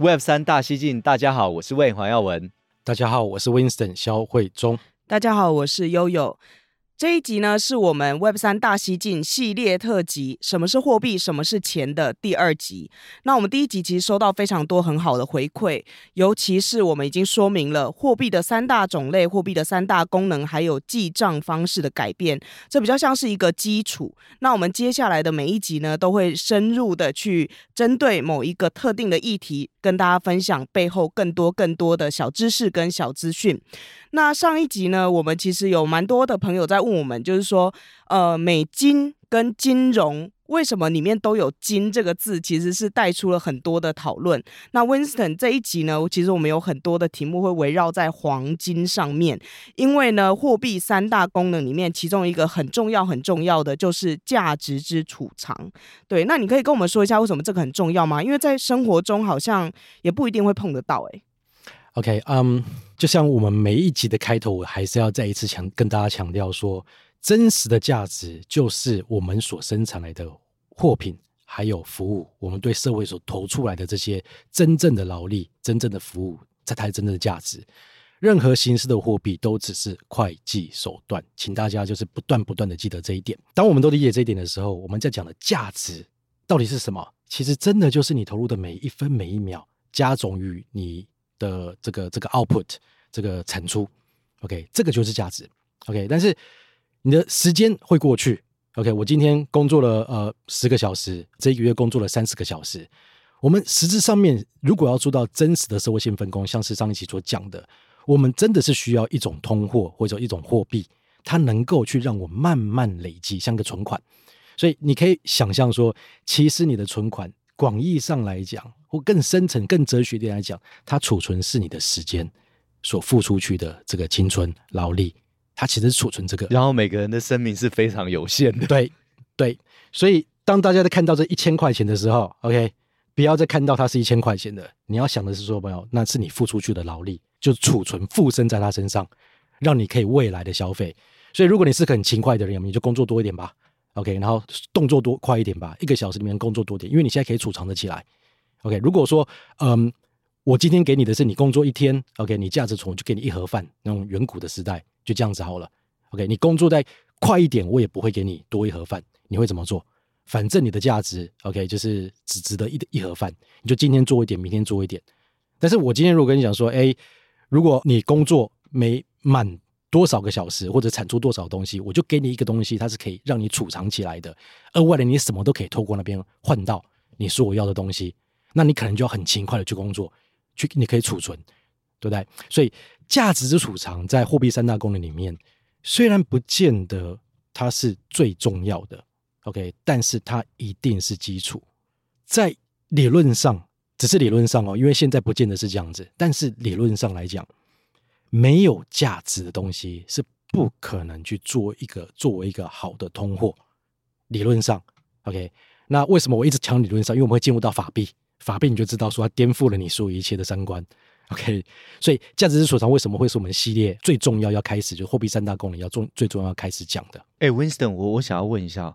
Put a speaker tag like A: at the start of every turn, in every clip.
A: Web 三大西进，大家好，我是 Wayne 黄耀文。
B: 大家好，我是 Winston 肖慧忠。
C: 大家好，我是悠悠。这一集呢，是我们 Web 三大西进系列特辑《什么是货币？什么是钱》的第二集。那我们第一集其实收到非常多很好的回馈，尤其是我们已经说明了货币的三大种类、货币的三大功能，还有记账方式的改变，这比较像是一个基础。那我们接下来的每一集呢，都会深入的去针对某一个特定的议题，跟大家分享背后更多更多的小知识跟小资讯。那上一集呢，我们其实有蛮多的朋友在问我们，就是说，呃，美金跟金融为什么里面都有“金”这个字，其实是带出了很多的讨论。那 Winston 这一集呢，其实我们有很多的题目会围绕在黄金上面，因为呢，货币三大功能里面，其中一个很重要、很重要的就是价值之储藏。对，那你可以跟我们说一下为什么这个很重要吗？因为在生活中好像也不一定会碰得到、欸。诶
B: ，OK，嗯、就像我们每一集的开头，我还是要再一次强跟大家强调说，真实的价值就是我们所生产来的货品还有服务，我们对社会所投出来的这些真正的劳力、真正的服务，这才是真正的价值。任何形式的货币都只是会计手段，请大家就是不断不断的记得这一点。当我们都理解这一点的时候，我们在讲的价值到底是什么？其实真的就是你投入的每一分每一秒加总于你。的这个这个 output 这个产出，OK，这个就是价值，OK。但是你的时间会过去，OK。我今天工作了呃十个小时，这一个月工作了三十个小时。我们实质上面如果要做到真实的社会性分工，像是上一期所讲的，我们真的是需要一种通货或者一种货币，它能够去让我慢慢累积，像个存款。所以你可以想象说，其实你的存款。广义上来讲，或更深层、更哲学点来讲，它储存是你的时间所付出去的这个青春劳力，它其实是储存这个。
A: 然后每个人的生命是非常有限的。
B: 对对，所以当大家在看到这一千块钱的时候，OK，不要再看到它是一千块钱的，你要想的是说，朋友，那是你付出去的劳力，就储存附身在他身上，让你可以未来的消费。所以，如果你是个很勤快的人，你就工作多一点吧。OK，然后动作多快一点吧，一个小时里面工作多点，因为你现在可以储藏的起来。OK，如果说，嗯，我今天给你的是你工作一天，OK，你价值从就给你一盒饭，那种远古的时代就这样子好了。OK，你工作再快一点，我也不会给你多一盒饭，你会怎么做？反正你的价值，OK，就是只值得一一盒饭，你就今天做一点，明天做一点。但是我今天如果跟你讲说，哎，如果你工作没满。多少个小时或者产出多少东西，我就给你一个东西，它是可以让你储藏起来的。而外的你什么都可以透过那边换到你说我要的东西，那你可能就要很勤快的去工作，去你可以储存，对不对？所以价值之储藏在货币三大功能里面，虽然不见得它是最重要的，OK，但是它一定是基础。在理论上，只是理论上哦，因为现在不见得是这样子，但是理论上来讲。没有价值的东西是不可能去做一个作为一个好的通货。理论上，OK，那为什么我一直强调理论上？因为我们会进入到法币，法币你就知道说它颠覆了你所有一切的三观，OK。所以价值之所长为什么会是我们系列最重要要开始，就货币三大功能要重最重要要开始讲的？
A: 哎，Winston，我我想要问一下，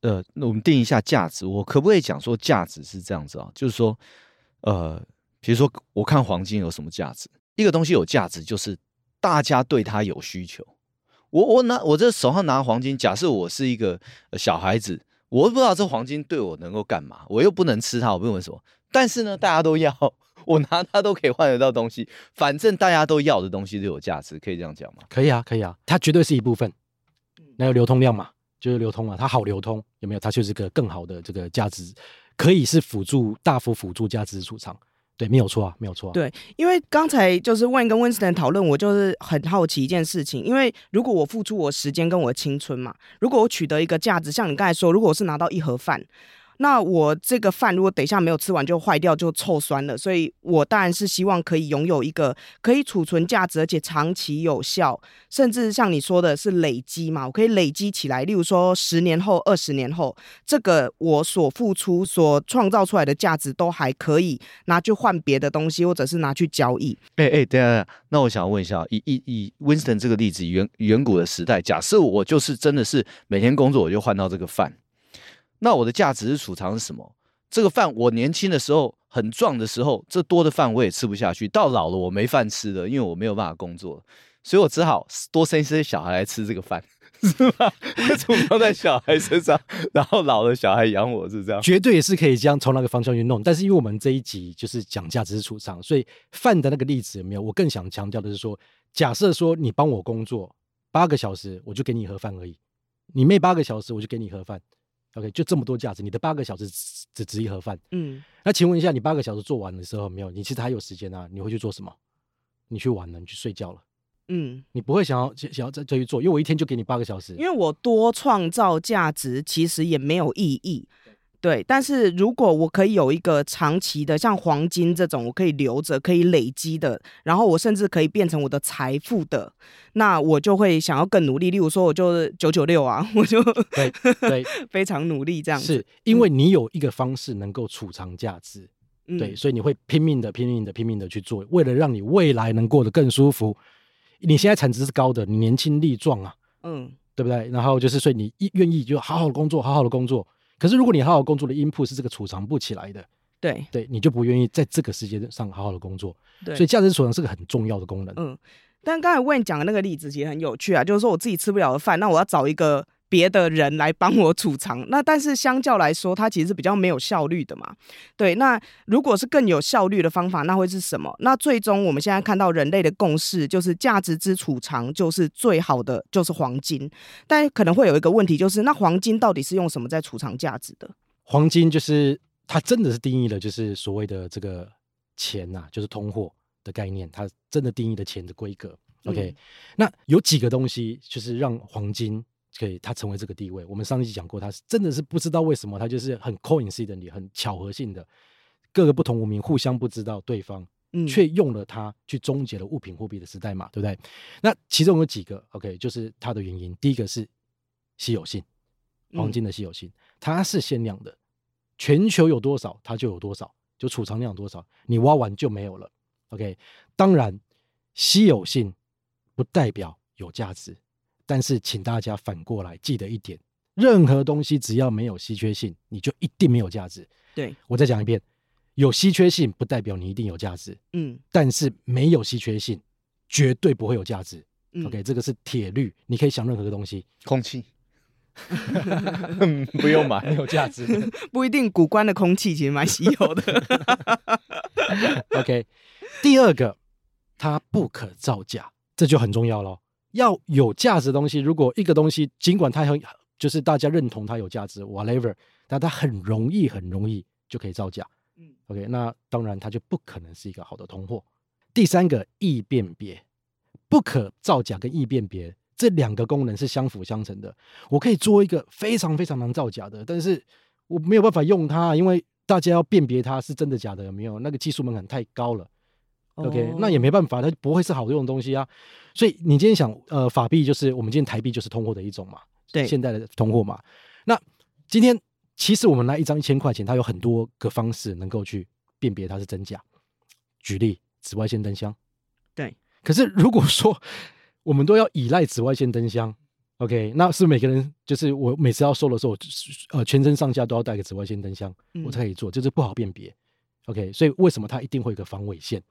A: 呃，那我们定一下价值，我可不可以讲说价值是这样子啊？就是说，呃，比如说我看黄金有什么价值？一个东西有价值，就是大家对它有需求。我我拿我这手上拿黄金，假设我是一个小孩子，我不知道这黄金对我能够干嘛，我又不能吃它，我不问什么。但是呢，大家都要，我拿它都可以换得到东西。反正大家都要的东西都有价值，可以这样讲吗？
B: 可以啊，可以啊，它绝对是一部分。那有流通量嘛，就是流通嘛，它好流通，有没有？它就是个更好的这个价值，可以是辅助大幅辅助价值储藏。对，没有错啊，没有错啊。
C: 对，因为刚才就是 Wayne 跟 Winston 讨论，我就是很好奇一件事情。因为如果我付出我时间跟我的青春嘛，如果我取得一个价值，像你刚才说，如果我是拿到一盒饭，那我这个饭如果等一下没有吃完就坏掉，就臭酸了，所以我当然是希望可以拥有一个可以储存价值，而且长期有效，甚至像你说的是累积嘛，我可以累积起来。例如说十年后、二十年后，这个我所付出、所创造出来的价值都还可以拿去换别的东西，或者是拿去交易。
A: 哎哎，等下，那我想问一下，以以以 Winston 这个例子，远远古的时代，假设我就是真的是每天工作我就换到这个饭。那我的价值是储藏是什么？这个饭我年轻的时候很壮的时候，这多的饭我也吃不下去。到老了我没饭吃了，因为我没有办法工作，所以我只好多生一些小孩来吃这个饭，是吧？储藏在小孩身上，然后老了小孩养我，是这样。
B: 绝对也是可以这样从那个方向去弄。但是因为我们这一集就是讲价值是储藏，所以饭的那个例子有没有？我更想强调的是说，假设说你帮我工作八个小时，我就给你盒饭而已。你没八个小时，我就给你盒饭。OK，就这么多价值，你的八个小时只，值一盒饭。嗯，那请问一下，你八个小时做完的时候没有？你其实还有时间啊，你会去做什么？你去玩了，你去睡觉了。嗯，你不会想要想要再再去做，因为我一天就给你八个小时。
C: 因为我多创造价值，其实也没有意义。对，但是如果我可以有一个长期的，像黄金这种，我可以留着、可以累积的，然后我甚至可以变成我的财富的，那我就会想要更努力。例如说，我就九九六啊，我就对对 非常努力这样子。
B: 是因为你有一个方式能够储藏价值，嗯、对，所以你会拼命的、拼命的、拼命的去做，为了让你未来能过得更舒服。你现在产值是高的，你年轻力壮啊，嗯，对不对？然后就是，所以你愿意就好好的工作，好好的工作。可是，如果你好好工作的 input 是这个储藏不起来的，
C: 对
B: 对，你就不愿意在这个时间上好好的工作。对，所以价值储藏是个很重要的功能。
C: 嗯，但刚才 Wayne 讲的那个例子其实很有趣啊，就是说我自己吃不了的饭，那我要找一个。别的人来帮我储藏，那但是相较来说，它其实是比较没有效率的嘛。对，那如果是更有效率的方法，那会是什么？那最终我们现在看到人类的共识就是价值之储藏就是最好的，就是黄金。但可能会有一个问题，就是那黄金到底是用什么在储藏价值的？
B: 黄金就是它真的是定义了，就是所谓的这个钱呐、啊，就是通货的概念，它真的定义了钱的规格。OK，、嗯、那有几个东西就是让黄金。可以，他成为这个地位。我们上一集讲过，他是真的是不知道为什么，他就是很 coincidentally 很巧合性的，各个不同文明互相不知道对方，嗯，却用了它去终结了物品货币的时代嘛，对不对？那其中有几个 OK，就是它的原因。第一个是稀有性，黄金的稀有性，它是限量的，全球有多少它就有多少，就储藏量多少，你挖完就没有了。OK，当然稀有性不代表有价值。但是，请大家反过来记得一点：任何东西只要没有稀缺性，你就一定没有价值。
C: 对，
B: 我再讲一遍，有稀缺性不代表你一定有价值。嗯，但是没有稀缺性，绝对不会有价值。嗯、OK，这个是铁律，你可以想任何个东西，
A: 空气 不用买，
B: 没有价值，
C: 不一定。古关的空气其实蛮稀有的。
B: OK，第二个，它不可造假，这就很重要喽。要有价值的东西，如果一个东西尽管它很就是大家认同它有价值，whatever，但它很容易很容易就可以造假。嗯，OK，那当然它就不可能是一个好的通货。第三个易辨别，不可造假跟易辨别这两个功能是相辅相成的。我可以做一个非常非常难造假的，但是我没有办法用它，因为大家要辨别它是真的假的有没有，那个技术门槛太高了。OK，、oh. 那也没办法，它不会是好用的东西啊。所以你今天想，呃，法币就是我们今天台币就是通货的一种嘛，对，现代的通货嘛。那今天其实我们拿一张一千块钱，它有很多个方式能够去辨别它是真假。举例，紫外线灯箱。
C: 对。
B: 可是如果说我们都要依赖紫外线灯箱，OK，那是，每个人就是我每次要收的时候，呃，全身上下都要带个紫外线灯箱，嗯、我才可以做，就是不好辨别。OK，所以为什么它一定会有个防伪线？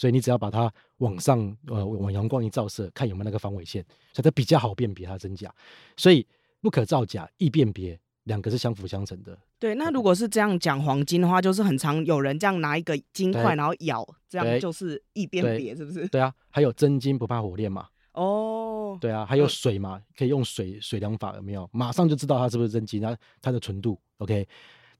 B: 所以你只要把它往上，呃，往阳光一照射，看有没有那个防伪线，所以它比较好辨别它真假。所以不可造假，易辨别，两个是相辅相成的。
C: 对，那如果是这样讲黄金的话，就是很常有人这样拿一个金块，然后咬，这样就是易辨别，是不是？
B: 对啊，还有真金不怕火炼嘛。
C: 哦，
B: 对啊，还有水嘛，可以用水水量法有没有？马上就知道它是不是真金，它它的纯度 OK。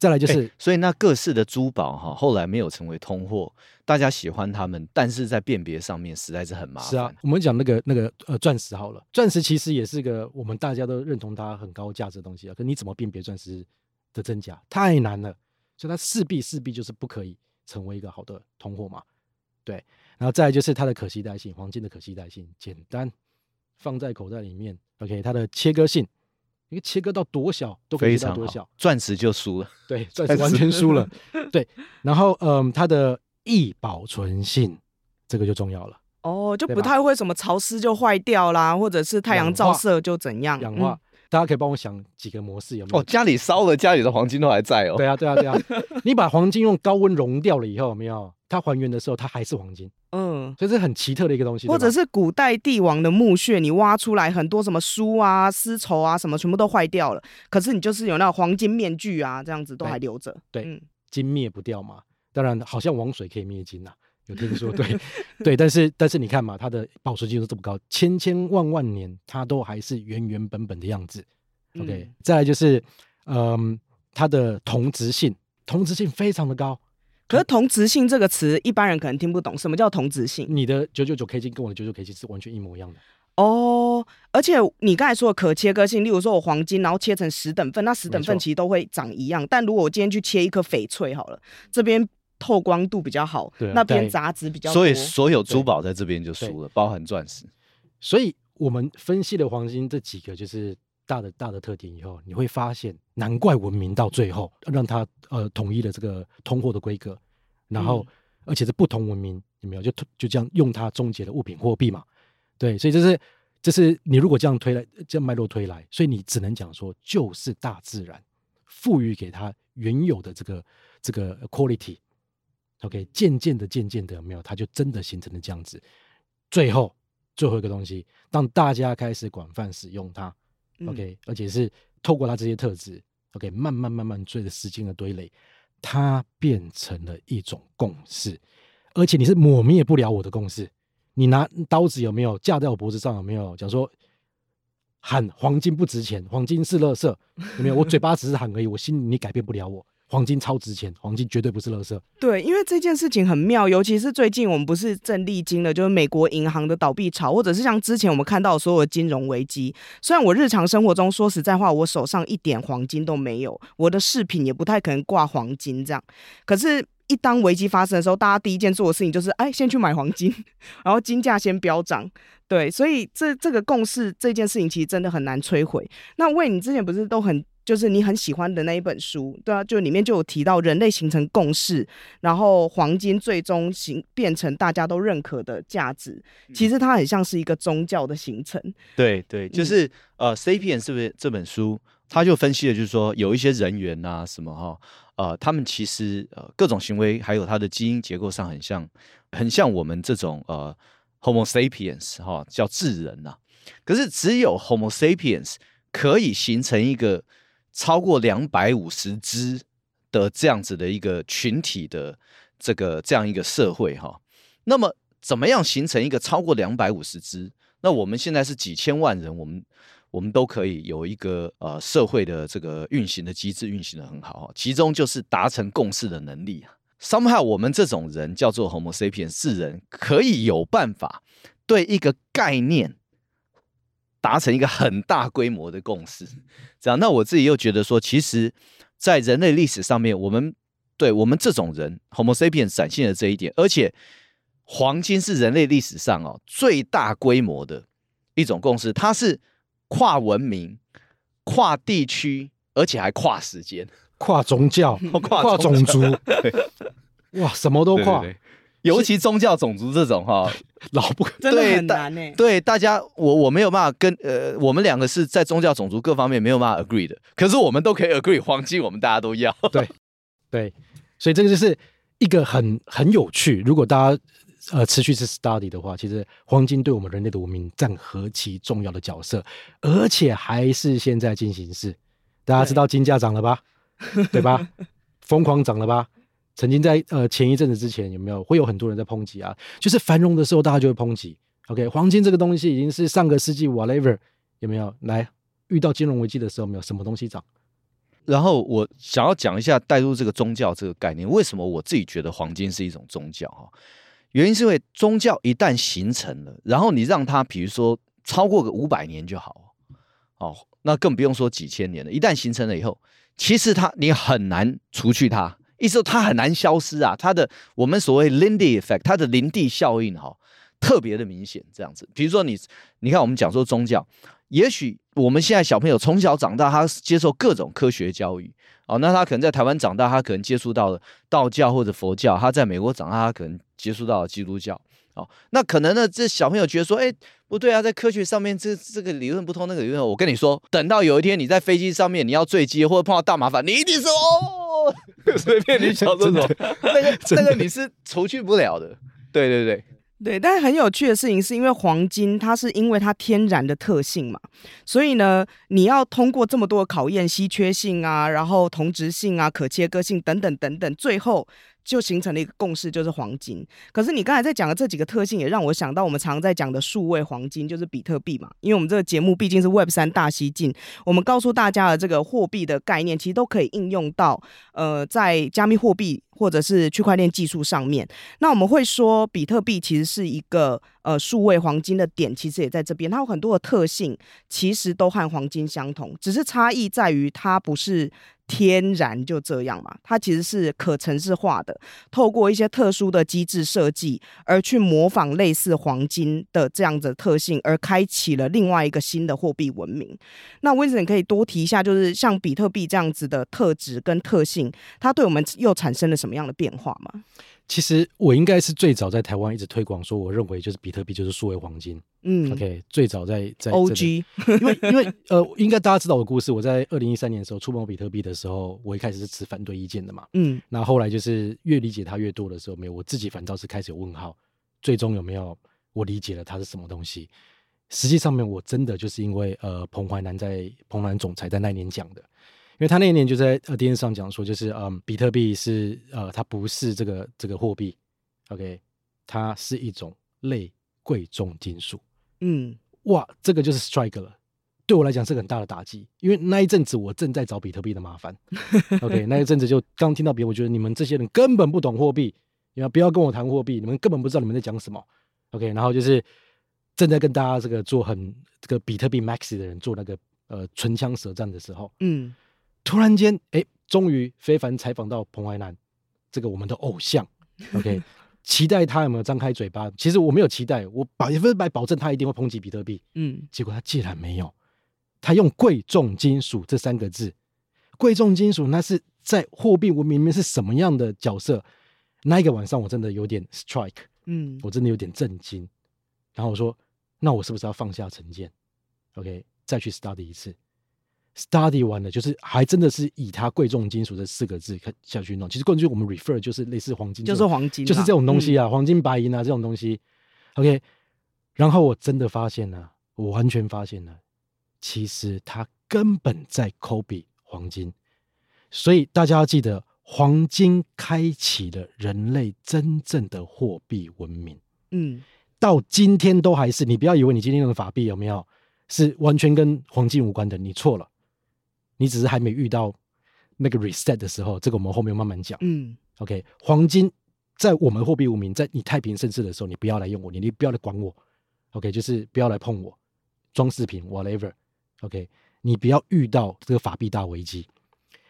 B: 再来就是，欸、
A: 所以那各式的珠宝哈，后来没有成为通货，大家喜欢他们，但是在辨别上面实在是很麻烦。
B: 是啊，我们讲那个那个呃钻石好了，钻石其实也是个我们大家都认同它很高价值的东西啊。可你怎么辨别钻石的真假，太难了，所以它势必势必就是不可以成为一个好的通货嘛。对，然后再来就是它的可携带性，黄金的可携带性简单，放在口袋里面，OK，它的切割性，一个切割到多小都可以切到多小，
A: 钻石就输了，
B: 对，钻石完全输了，对，然后嗯，它的易保存性，这个就重要了。
C: 哦，就不太会什么潮湿就坏掉啦，或者是太阳照射就怎样
B: 氧化。大家可以帮我想几个模式有没有？
A: 哦，家里烧了，家里的黄金都还在哦。
B: 对啊，对啊，对啊。你把黄金用高温熔掉了以后，有没有？它还原的时候，它还是黄金。嗯，所以这是很奇特的一个东西。
C: 或者是古代帝王的墓穴，你挖出来很多什么书啊、丝绸啊什么，全部都坏掉了，可是你就是有那种黄金面具啊，这样子都还留着。
B: 对，嗯、金灭不掉嘛。当然，好像王水可以灭金呐、啊。有听说，对对，但是但是你看嘛，它的保存技术这么高，千千万万年它都还是原原本本的样子。OK，、嗯、再来就是，嗯，它的同质性，同质性非常的高。
C: 可是同质性这个词，一般人可能听不懂，什么叫同质性？
B: 你的九九九 K 金跟我的九九 K 金是完全一模一样的。
C: 哦，而且你刚才说的可切割性，例如说我黄金，然后切成十等份，那十等份其实都会长一样。但如果我今天去切一颗翡翠好了，这边。透光度比较好，对啊、那边杂质比较多，
A: 所以所有珠宝在这边就输了，包含钻石。
B: 所以我们分析了黄金这几个就是大的大的特点以后，你会发现，难怪文明到最后让它呃统一了这个通货的规格，然后、嗯、而且是不同文明有没有就就这样用它终结了物品货币嘛？对，所以这是这是你如果这样推来这样脉络推来，所以你只能讲说就是大自然赋予给它原有的这个这个 quality。OK，渐渐的，渐渐的，有没有？它就真的形成了这样子。最后，最后一个东西，当大家开始广泛使用它，OK，、嗯、而且是透过它这些特质，OK，慢慢慢慢随着时间的堆垒，它变成了一种共识。而且你是抹灭不了我的共识。你拿刀子有没有架在我脖子上？有没有讲说喊黄金不值钱，黄金是垃圾？有没有？我嘴巴只是喊而已，我心里你改变不了我。黄金超值钱，黄金绝对不是垃圾。
C: 对，因为这件事情很妙，尤其是最近我们不是正历经了，就是美国银行的倒闭潮，或者是像之前我们看到的所有的金融危机。虽然我日常生活中说实在话，我手上一点黄金都没有，我的饰品也不太可能挂黄金这样。可是，一当危机发生的时候，大家第一件做的事情就是，哎，先去买黄金，然后金价先飙涨。对，所以这这个共识这件事情其实真的很难摧毁。那为你之前不是都很。就是你很喜欢的那一本书，对啊，就里面就有提到人类形成共识，然后黄金最终形变成大家都认可的价值。其实它很像是一个宗教的形成。
A: 对对，就是、嗯、呃，《Sapiens》是不是这本书？他就分析了，就是说有一些人猿啊什么哈，呃，他们其实呃各种行为还有他的基因结构上很像，很像我们这种呃 Homo sapiens 哈，叫智人呐、啊。可是只有 Homo sapiens 可以形成一个。超过两百五十只的这样子的一个群体的这个这样一个社会哈，那么怎么样形成一个超过两百五十只？那我们现在是几千万人，我们我们都可以有一个呃社会的这个运行的机制运行的很好，其中就是达成共识的能力啊。Somehow 我们这种人叫做 Homo sapiens 智人，可以有办法对一个概念。达成一个很大规模的共识，这样，那我自己又觉得说，其实，在人类历史上面，我们对我们这种人 Homo sapiens 展现了这一点，而且黄金是人类历史上哦最大规模的一种共识，它是跨文明、跨地区，而且还跨时间、
B: 跨宗教、跨种族，哇，什么都跨。对对对
A: 尤其宗教、种族这种哈，
B: 老不
C: 真的很难呢。
A: 对大家，我我没有办法跟呃，我们两个是在宗教、种族各方面没有办法 agree 的，可是我们都可以 agree，黄金我们大家都要。
B: 对对，所以这个就是一个很很有趣。如果大家呃持续是 study 的话，其实黄金对我们人类的文明占何其重要的角色，而且还是现在进行式。大家知道金价涨了吧？对，对吧？疯狂涨了吧？曾经在呃前一阵子之前有没有会有很多人在抨击啊？就是繁荣的时候大家就会抨击。OK，黄金这个东西已经是上个世纪 whatever 有没有？来遇到金融危机的时候没有什么东西涨。
A: 然后我想要讲一下带入这个宗教这个概念，为什么我自己觉得黄金是一种宗教哈？原因是因为宗教一旦形成了，然后你让它比如说超过个五百年就好哦，那更不用说几千年了。一旦形成了以后。其实它你很难除去它，意思说它很难消失啊。它的我们所谓 Lindy effect，它的林地效应哈，特别的明显。这样子，比如说你，你看我们讲说宗教，也许我们现在小朋友从小长大，他接受各种科学教育。哦，那他可能在台湾长大，他可能接触到了道教或者佛教；他在美国长大，他可能接触到了基督教。哦，那可能呢，这小朋友觉得说，哎，不对啊，在科学上面这这个理论不通，那个理论，我跟你说，等到有一天你在飞机上面你要坠机或者碰到大麻烦，你一定说哦，随便你想这种，那个那个你是除去不了的。对对对。
C: 对，但是很有趣的事情是因为黄金，它是因为它天然的特性嘛，所以呢，你要通过这么多的考验，稀缺性啊，然后同质性啊，可切割性等等等等，最后。就形成了一个共识，就是黄金。可是你刚才在讲的这几个特性，也让我想到我们常在讲的数位黄金，就是比特币嘛。因为我们这个节目毕竟是 Web 三大西进，我们告诉大家的这个货币的概念，其实都可以应用到呃，在加密货币或者是区块链技术上面。那我们会说，比特币其实是一个呃数位黄金的点，其实也在这边。它有很多的特性，其实都和黄金相同，只是差异在于它不是。天然就这样嘛，它其实是可城市化的，透过一些特殊的机制设计，而去模仿类似黄金的这样子特性，而开启了另外一个新的货币文明。那 w i n s o n 可以多提一下，就是像比特币这样子的特质跟特性，它对我们又产生了什么样的变化吗？
B: 其实我应该是最早在台湾一直推广说，我认为就是比特币就是数位黄金。嗯，OK，最早在在
C: OG，
B: 因为因为呃，应该大家知道我的故事。我在二零一三年的时候触碰比特币的时候，我一开始是持反对意见的嘛。嗯，那后来就是越理解它越多的时候，没有我自己反倒是开始有问号，最终有没有我理解了它是什么东西？实际上面我真的就是因为呃彭淮南在彭淮南总裁在那一年讲的。因为他那一年就在呃电视上讲说，就是嗯，比特币是呃，它不是这个这个货币，OK，它是一种类贵重金属。嗯，哇，这个就是 strike 了，对我来讲是个很大的打击，因为那一阵子我正在找比特币的麻烦，OK，那一阵子就刚听到别人，我觉得你们这些人根本不懂货币，你们不要跟我谈货币，你们根本不知道你们在讲什么，OK，然后就是正在跟大家这个做很这个比特币 maxi 的人做那个呃唇枪舌战的时候，嗯。突然间，哎，终于非凡采访到彭淮南，这个我们的偶像，OK，期待他有没有张开嘴巴？其实我没有期待，我百分百保证他一定会抨击比特币。嗯，结果他竟然没有，他用贵重金属这三个字，贵重金属那是在货币文明里面是什么样的角色？那一个晚上我真的有点 strike，嗯，我真的有点震惊。然后我说，那我是不是要放下成见？OK，再去 study 一次。Study 完了，就是还真的是以它贵重金属这四个字看下去弄。其实过去我们 refer 就是类似黄金，
C: 就是黄金，
B: 就是这种东西啊，嗯、黄金、白银啊这种东西。OK，然后我真的发现了，我完全发现了，其实它根本在 copy 黄金。所以大家要记得，黄金开启了人类真正的货币文明。嗯，到今天都还是。你不要以为你今天用的法币有没有是完全跟黄金无关的，你错了。你只是还没遇到那个 reset 的时候，这个我们后面慢慢讲。嗯，OK，黄金在我们货币无名，在你太平盛世的时候，你不要来用我，你你不要来管我，OK，就是不要来碰我，装饰品 whatever，OK，你不要遇到这个法币大危机，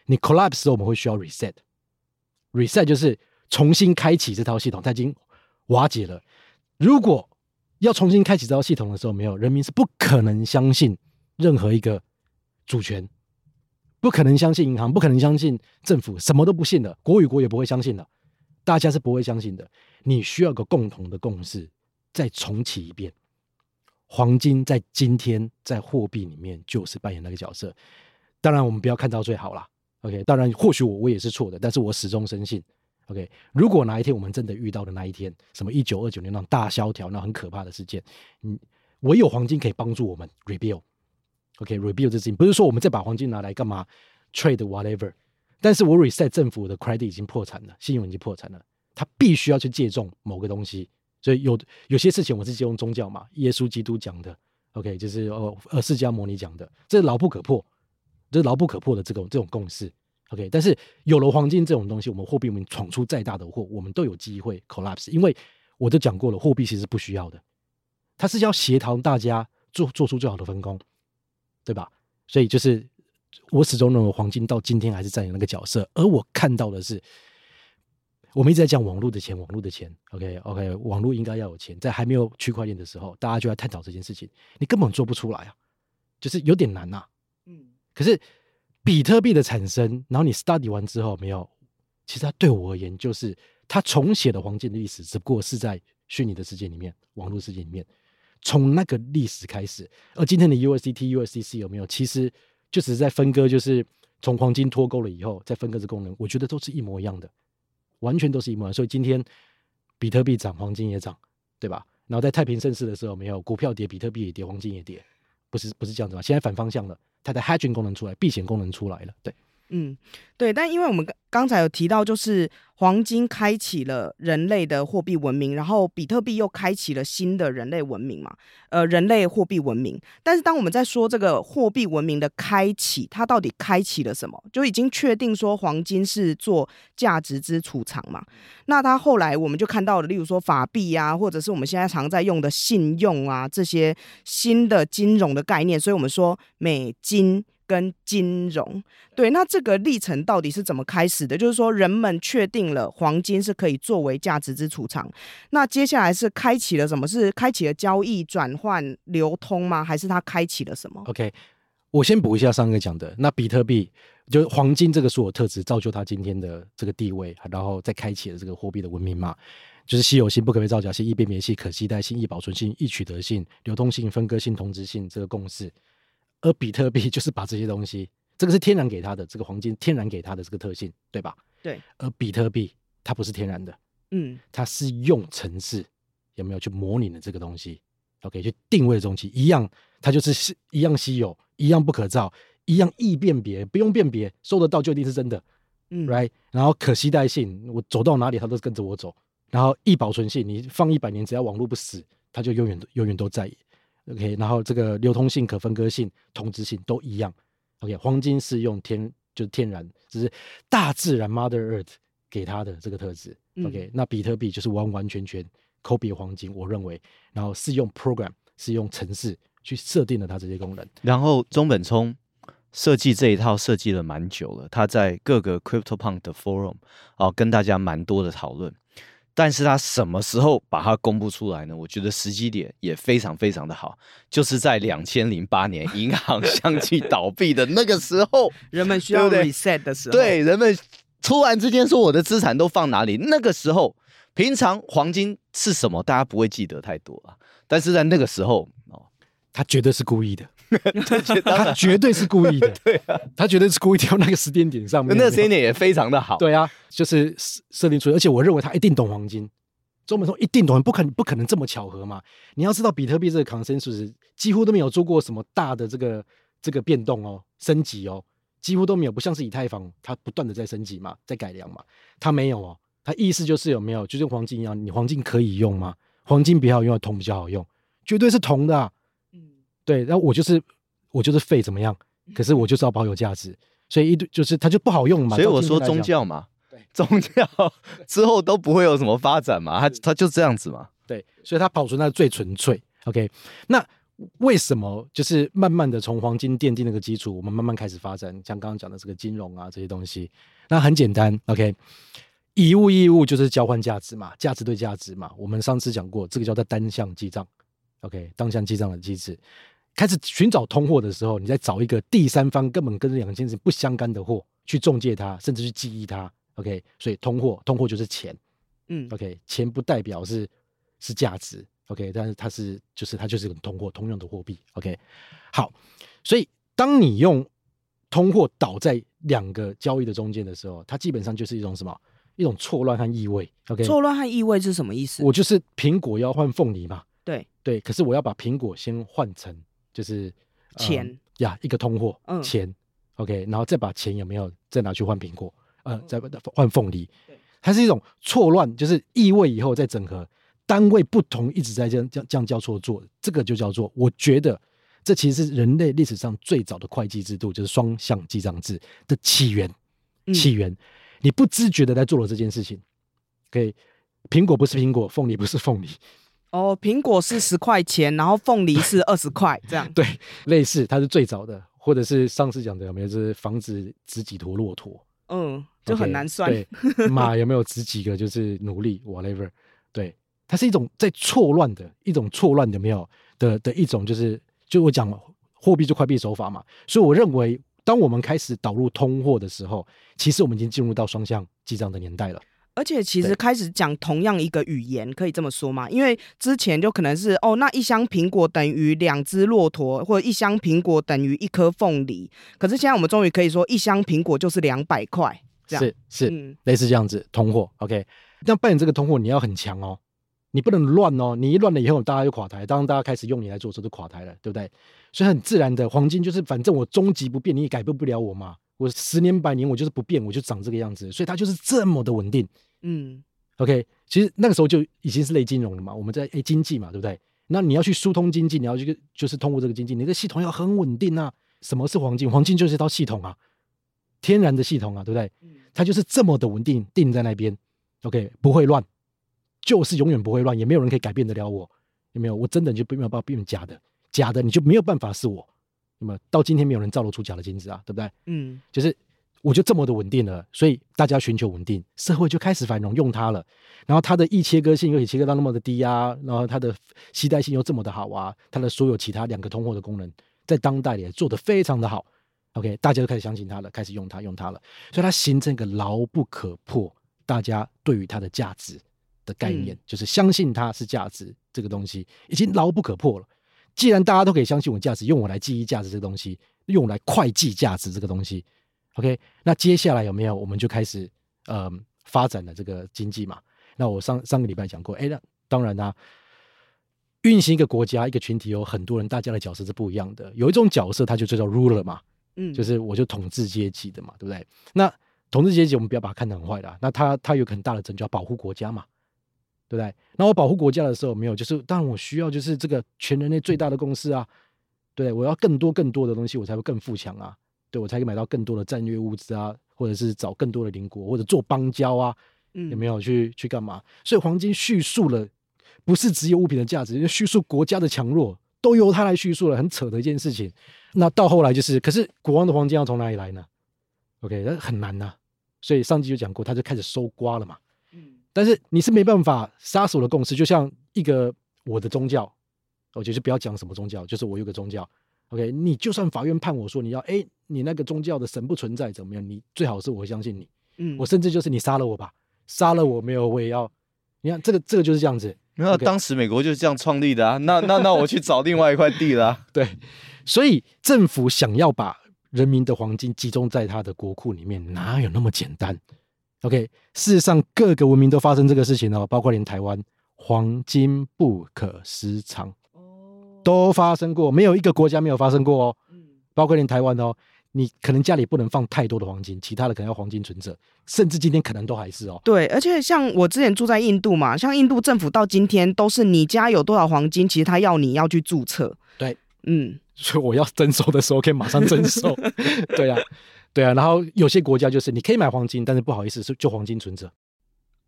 B: 你 collapse 时候我们会需要 reset，reset 就是重新开启这套系统，它已经瓦解了。如果要重新开启这套系统的时候，没有人民是不可能相信任何一个主权。不可能相信银行，不可能相信政府，什么都不信的，国与国也不会相信的，大家是不会相信的。你需要个共同的共识，再重启一遍。黄金在今天在货币里面就是扮演那个角色。当然，我们不要看到最好啦。OK，当然或许我我也是错的，但是我始终深信。OK，如果哪一天我们真的遇到的那一天，什么一九二九年那种大萧条，那很可怕的事件，嗯，唯有黄金可以帮助我们 rebuild。OK，rebuild、这事情不是说我们再把黄金拿来干嘛 trade whatever，但是我 reset 政府的 credit 已经破产了，信用已经破产了，他必须要去借重某个东西，所以有有些事情我是借用宗教嘛，耶稣基督讲的，OK，就是呃呃释迦牟尼讲的，这牢不可破，这是牢不可破的这种这种共识，OK，但是有了黄金这种东西，我们货币我们闯出再大的祸，我们都有机会 collapse，因为我都讲过了，货币其实不需要的，它是要协调大家做做出最好的分工。对吧？所以就是我始终认为黄金到今天还是占有那个角色。而我看到的是，我们一直在讲网络的钱，网络的钱，OK OK，网络应该要有钱，在还没有区块链的时候，大家就在探讨这件事情，你根本做不出来啊，就是有点难呐、啊。嗯，可是比特币的产生，然后你 study 完之后没有，其实它对我而言就是它重写的黄金的历史，只不过是在虚拟的世界里面，网络世界里面。从那个历史开始，而今天的 USDT、USDC 有没有？其实就只是在分割，就是从黄金脱钩了以后再分割这功能，我觉得都是一模一样的，完全都是一模一样。所以今天比特币涨，黄金也涨，对吧？然后在太平盛世的时候，没有股票跌，比特币也跌，黄金也跌，不是不是这样子吗？现在反方向了，它的 hedging 功能出来，避险功能出来了，对。
C: 嗯，对，但因为我们刚刚才有提到，就是黄金开启了人类的货币文明，然后比特币又开启了新的人类文明嘛，呃，人类货币文明。但是当我们在说这个货币文明的开启，它到底开启了什么？就已经确定说黄金是做价值之储藏嘛？那它后来我们就看到了，例如说法币啊，或者是我们现在常在用的信用啊，这些新的金融的概念。所以我们说美金。跟金融，对，那这个历程到底是怎么开始的？就是说，人们确定了黄金是可以作为价值之储藏，那接下来是开启了什么？是开启了交易、转换、流通吗？还是它开启了什么
B: ？OK，我先补一下上个讲的，那比特币就是黄金这个所有特质造就它今天的这个地位，然后再开启了这个货币的文明嘛，就是稀有性、不可被造假性、易辨别性、可期待性、易保存性、易取得性、流通性、分割性、同质性这个共识。而比特币 就是把这些东西，这个是天然给它的，这个黄金天然给它的这个特性，对吧？
C: 对。而
B: 比特币它不是天然的，嗯，它是用程式有没有去模拟的这个东西？OK，去定位的东西一样，它就是稀一样稀有，一样不可造，一样易辨别，不用辨别，收得到就一定是真的，嗯，right。然后可携带性，我走到哪里它都跟着我走。然后易保存性，你放一百年，只要网络不死，它就永远永远都在。OK，然后这个流通性、可分割性、同质性都一样。OK，黄金是用天就是天然，只是大自然 Mother Earth 给它的这个特质。OK，嗯，那比特币就是完完全全 copy 黄金，我认为，然后是用 program 是用程式去设定了它这些功能。
A: 然后中本聪设计这一套设计了蛮久了，他在各个 CryptoPunk 的 forum 哦跟大家蛮多的讨论。但是他什么时候把它公布出来呢？我觉得时机点也非常非常的好，就是在两千零八年银行相继倒闭的那个时候，
C: 人们需要 reset 的时候，
A: 对，人们突然之间说我的资产都放哪里？那个时候，平常黄金是什么，大家不会记得太多啊。但是在那个时候，哦，
B: 他绝对是故意的。他绝对是故意的，
A: 对啊，
B: 他绝对是故意挑那个时间点上面，
A: 那个时间点也非常的好，
B: 对啊，就是设定出来，而且我认为他一定懂黄金，周本聪一定懂，不可能不可能这么巧合嘛？你要知道，比特币这个 consensus 几乎都没有做过什么大的这个这个变动哦，升级哦，几乎都没有，不像是以太坊，它不断的在升级嘛，在改良嘛，它没有哦，它意思就是有没有，就像黄金一样，你黄金可以用吗？黄金比较好用，铜比较好用，绝对是铜的啊。对，然后我就是我就是废怎么样？可是我就是要保有价值，所以一堆就是它就不好用嘛。
A: 所以我说宗教嘛，对，宗教 之后都不会有什么发展嘛，它它就这样子嘛。
B: 对，所以它保存在最纯粹。OK，那为什么就是慢慢的从黄金奠定那个基础，我们慢慢开始发展，像刚刚讲的这个金融啊这些东西，那很简单。OK，以物易物就是交换价值嘛，价值对价值嘛。我们上次讲过，这个叫做单向记账。OK，单向记账的机制。开始寻找通货的时候，你再找一个第三方根本跟这两件事不相干的货去中介它，甚至去记忆它。OK，所以通货，通货就是钱。嗯，OK，钱不代表是是价值。OK，但是它是就是它就是个通货，通用的货币。OK，好，所以当你用通货倒在两个交易的中间的时候，它基本上就是一种什么？一种错乱和异味。OK，
C: 错乱和异味是什么意思？
B: 我就是苹果要换凤梨嘛。
C: 对
B: 对，可是我要把苹果先换成。就是
C: 钱。
B: 呀，一个通货，钱，OK，然后再把钱有没有再拿去换苹果，呃，再换凤梨，它是一种错乱，就是异位以后再整合，单位不同，一直在这样这样这样交错做，这个就叫做，我觉得这其实是人类历史上最早的会计制度，就是双向记账制的起源，起源，你不自觉的在做了这件事情，OK，苹果不是苹果，凤梨不是凤梨。
C: 哦，苹果是十块钱，然后凤梨是 二十块，这样。
B: 对，类似，它是最早的或者是上次讲的有没有，就是防止值几坨骆驼？
C: 嗯，就很难算。
B: Okay, 对，马有没有值几个？就是奴隶，whatever。对，它是一种在错乱的一种错乱的没有的的一种，就是就我讲货币就快币手法嘛。所以我认为，当我们开始导入通货的时候，其实我们已经进入到双向记账的年代了。
C: 而且其实开始讲同样一个语言，可以这么说吗？因为之前就可能是哦，那一箱苹果等于两只骆驼，或者一箱苹果等于一颗凤梨。可是现在我们终于可以说，一箱苹果就是两百块，这样
B: 是是、
C: 嗯、
B: 类似这样子通货。OK，那扮演这个通货，你要很强哦，你不能乱哦，你一乱了以后，大家就垮台。当大家开始用你来做的时候，就垮台了，对不对？所以很自然的，黄金就是反正我终极不变，你也改变不了我嘛。我十年百年，我就是不变，我就长这个样子，所以它就是这么的稳定。
C: 嗯。
B: OK，其实那个时候就已经是类金融了嘛，我们在诶经济嘛，对不对？那你要去疏通经济，你要去就是通过这个经济，你的系统要很稳定啊。什么是黄金？黄金就是一套系统啊，天然的系统啊，对不对？它就是这么的稳定，定在那边，OK，不会乱，就是永远不会乱，也没有人可以改变得了我，有没有？我真的就没有办法变成假的，假的你就没有办法是我，有没有？到今天没有人造得出假的金子啊，对不对？嗯，就是。我就这么的稳定了，所以大家寻求稳定，社会就开始繁荣，用它了。然后它的易切割性又可以切割到那么的低啊，然后它的携带性又这么的好啊，它的所有其他两个通货的功能，在当代也做得非常的好。OK，大家都开始相信它了，开始用它，用它了，所以它形成一个牢不可破，大家对于它的价值的概念，嗯、就是相信它是价值这个东西，已经牢不可破了。既然大家都可以相信我价值，用我来记忆价值这个东西，用我来会计价值这个东西。OK，那接下来有没有我们就开始呃发展了这个经济嘛？那我上上个礼拜讲过，哎，那当然啦、啊，运行一个国家一个群体有很多人，大家的角色是不一样的。有一种角色，它就叫 ruler 嘛，嗯，就是我就统治阶级的嘛，对不对？那统治阶级我们不要把它看得很坏的，那他他有很大的责任，就要保护国家嘛，对不对？那我保护国家的时候，没有，就是当然我需要就是这个全人类最大的共识啊，对，我要更多更多的东西，我才会更富强啊。对，我才可以买到更多的战略物资啊，或者是找更多的邻国，或者做邦交啊，嗯、有没有去去干嘛？所以黄金叙述了，不是只有物品的价值，因为叙述国家的强弱都由它来叙述了，很扯的一件事情。那到后来就是，可是国王的黄金要从哪里来呢？OK，那很难呐、啊。所以上集就讲过，他就开始搜刮了嘛。嗯，但是你是没办法杀死我的共识，就像一个我的宗教，我就是不要讲什么宗教，就是我有个宗教。OK，你就算法院判我说你要，哎，你那个宗教的神不存在怎么样？你最好是我相信你，嗯，我甚至就是你杀了我吧，杀了我没有，我也要。你看这个这个就是这样子。
A: 那当时美国就是这样创立的啊。那那那我去找另外一块地了啊。
B: 对，所以政府想要把人民的黄金集中在他的国库里面，哪有那么简单？OK，事实上各个文明都发生这个事情哦，包括连台湾，黄金不可私藏。都发生过，没有一个国家没有发生过哦。包括连台湾哦，你可能家里不能放太多的黄金，其他的可能要黄金存折，甚至今天可能都还是哦。
C: 对，而且像我之前住在印度嘛，像印度政府到今天都是你家有多少黄金，其实他要你要去注册。
B: 对，
C: 嗯，
B: 所以我要征收的时候可以马上征收。对啊，对啊，然后有些国家就是你可以买黄金，但是不好意思，是就黄金存折。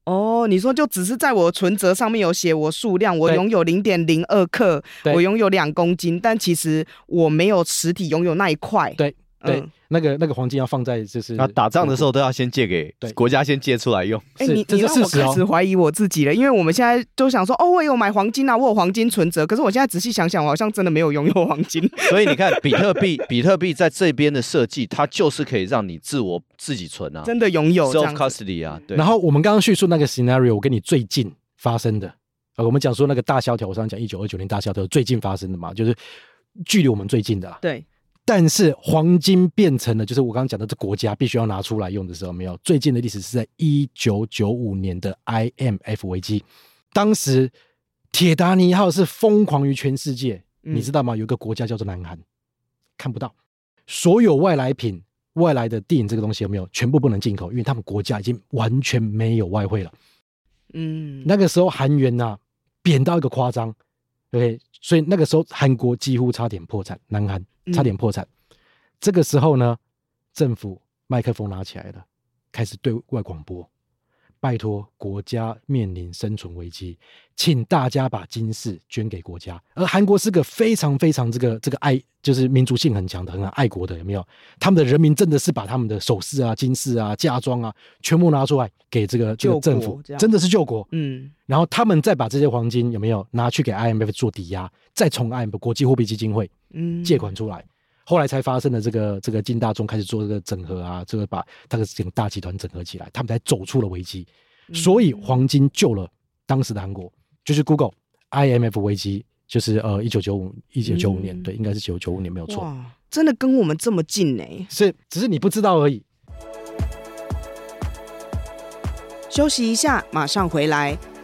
C: 哦，你说就只是在我存折上面有写我数量，我拥有零点零二克，我拥有两公斤，但其实我没有实体拥有那一块。
B: 对。对，嗯、那个那个黄金要放在就是，
A: 那打仗的时候都要先借给国家，先借出来用。
C: 哎，你你让我开始怀疑我自己了，因为我们现在都想说，哦，我有买黄金啊，我有黄金存折，可是我现在仔细想想，我好像真的没有拥有黄金。
A: 所以你看，比特币，比特币在这边的设计，它就是可以让你自我自己存啊，
C: 真的拥有
A: self custody 啊。对。
B: 然后我们刚刚叙述那个 scenario，我跟你最近发生的，呃，我们讲说那个大萧条，我刚刚讲一九二九年大萧条最近发生的嘛，就是距离我们最近的啦。
C: 对。
B: 但是黄金变成了，就是我刚刚讲的，这国家必须要拿出来用的时候，没有。最近的历史是在一九九五年的 IMF 危机，当时铁达尼号是疯狂于全世界，你知道吗？有一个国家叫做南韩，看不到所有外来品、外来的电影这个东西有没有？全部不能进口，因为他们国家已经完全没有外汇了。嗯，那个时候韩元呐贬到一个夸张。对，所以那个时候韩国几乎差点破产，南韩差点破产。嗯、这个时候呢，政府麦克风拿起来了，开始对外广播，拜托，国家面临生存危机，请大家把金饰捐给国家。而韩国是个非常非常这个这个爱，就是民族性很强的、很爱国的，有没有？他们的人民真的是把他们的首饰啊、金饰啊、嫁妆啊，全部拿出来给这个这个政府，真的是救国。嗯，然后他们再把这些黄金有没有拿去给 IMF 做抵押，再从 IMF 国际货币基金会嗯借款出来。嗯后来才发生了这个这个金大中开始做这个整合啊，这个把他的整个大集团整合起来，他们才走出了危机。所以黄金救了当时的韩国，就是 Google IMF 危机，就是呃一九九五一九九五年，对，应该是九九五年没有错。
C: 哇，真的跟我们这么近呢？
B: 是，只是你不知道而已。
C: 休息一下，马上回来。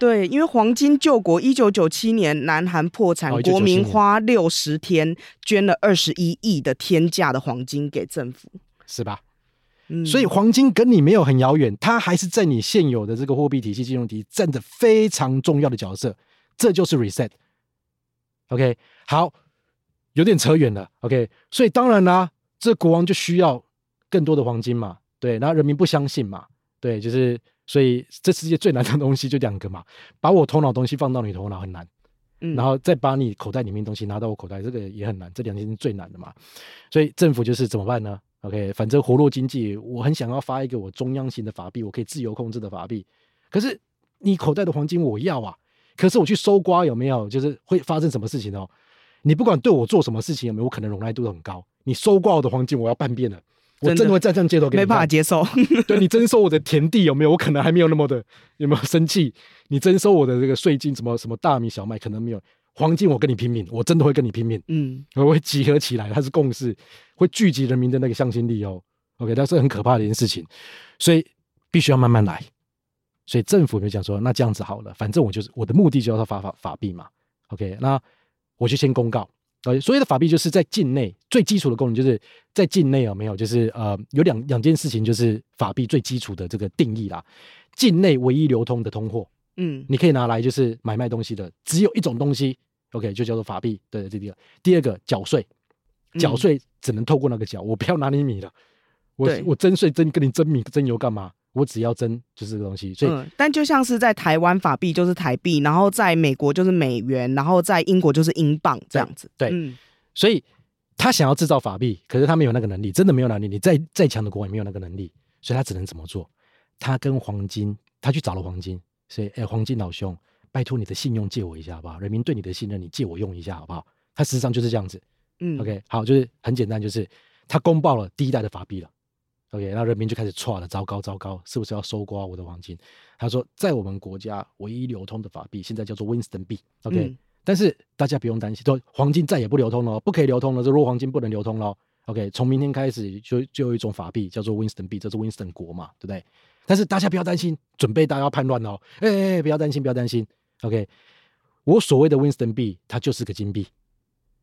C: 对，因为黄金救国，一九九七年南韩破产，哦、国民花六十天捐了二十一亿的天价的黄金给政府，
B: 是吧？嗯，所以黄金跟你没有很遥远，它还是在你现有的这个货币体系、金融体系占着非常重要的角色，这就是 reset。OK，好，有点扯远了。OK，所以当然啦，这国王就需要更多的黄金嘛，对，然后人民不相信嘛，对，就是。所以这世界最难的东西就两个嘛，把我头脑东西放到你头脑很难，嗯，然后再把你口袋里面东西拿到我口袋，这个也很难，这两件是最难的嘛。所以政府就是怎么办呢？OK，反正活络经济，我很想要发一个我中央型的法币，我可以自由控制的法币。可是你口袋的黄金我要啊，可是我去搜刮有没有？就是会发生什么事情哦？你不管对我做什么事情有没有，我可能容耐度都很高。你搜刮我的黄金，我要叛变了。我真的会站上街头给你，
C: 没办法接受。
B: 对，你征收我的田地有没有？我可能还没有那么的有没有生气？你征收我的这个税金，什么什么大米小麦，可能没有。黄金我跟你拼命，我真的会跟你拼命。嗯，我会集合起来，它是共识，会聚集人民的那个向心力哦。OK，但是很可怕的一件事情，所以必须要慢慢来。所以政府就讲说，那这样子好了，反正我就是我的目的，就要发法法币嘛。OK，那我就先公告。呃，所谓的法币就是在境内最基础的功能，就是在境内有没有？就是呃，有两两件事情，就是法币最基础的这个定义啦。境内唯一流通的通货，嗯，你可以拿来就是买卖东西的，只有一种东西，OK，就叫做法币。对，这第二个，第二个缴税，缴税只能透过那个缴，我不要拿你米了，我我征税征跟你征米征油干嘛？我只要争就是这个东西，所以、嗯，
C: 但就像是在台湾法币就是台币，然后在美国就是美元，然后在英国就是英镑这样子。
B: 对，所以他想要制造法币，可是他没有那个能力，真的没有能力。你再再强的国也没有那个能力，所以他只能怎么做？他跟黄金，他去找了黄金，所以哎，黄金老兄，拜托你的信用借我一下好不好？人民对你的信任，你借我用一下好不好？他实际上就是这样子。嗯，OK，好，就是很简单，就是他公报了第一代的法币了。OK，那人民就开始错了，糟糕糟糕，是不是要收刮我的黄金？他说，在我们国家唯一流通的法币现在叫做 Winston 币。OK，、嗯、但是大家不用担心，说黄金再也不流通了，不可以流通了，这弱黄金不能流通了。OK，从明天开始就就有一种法币叫做 Winston 币，这是 Winston 国嘛，对不对？但是大家不要担心，准备大家要叛乱哦。哎哎哎，不要担心，不要担心。OK，我所谓的 Winston 币，它就是个金币。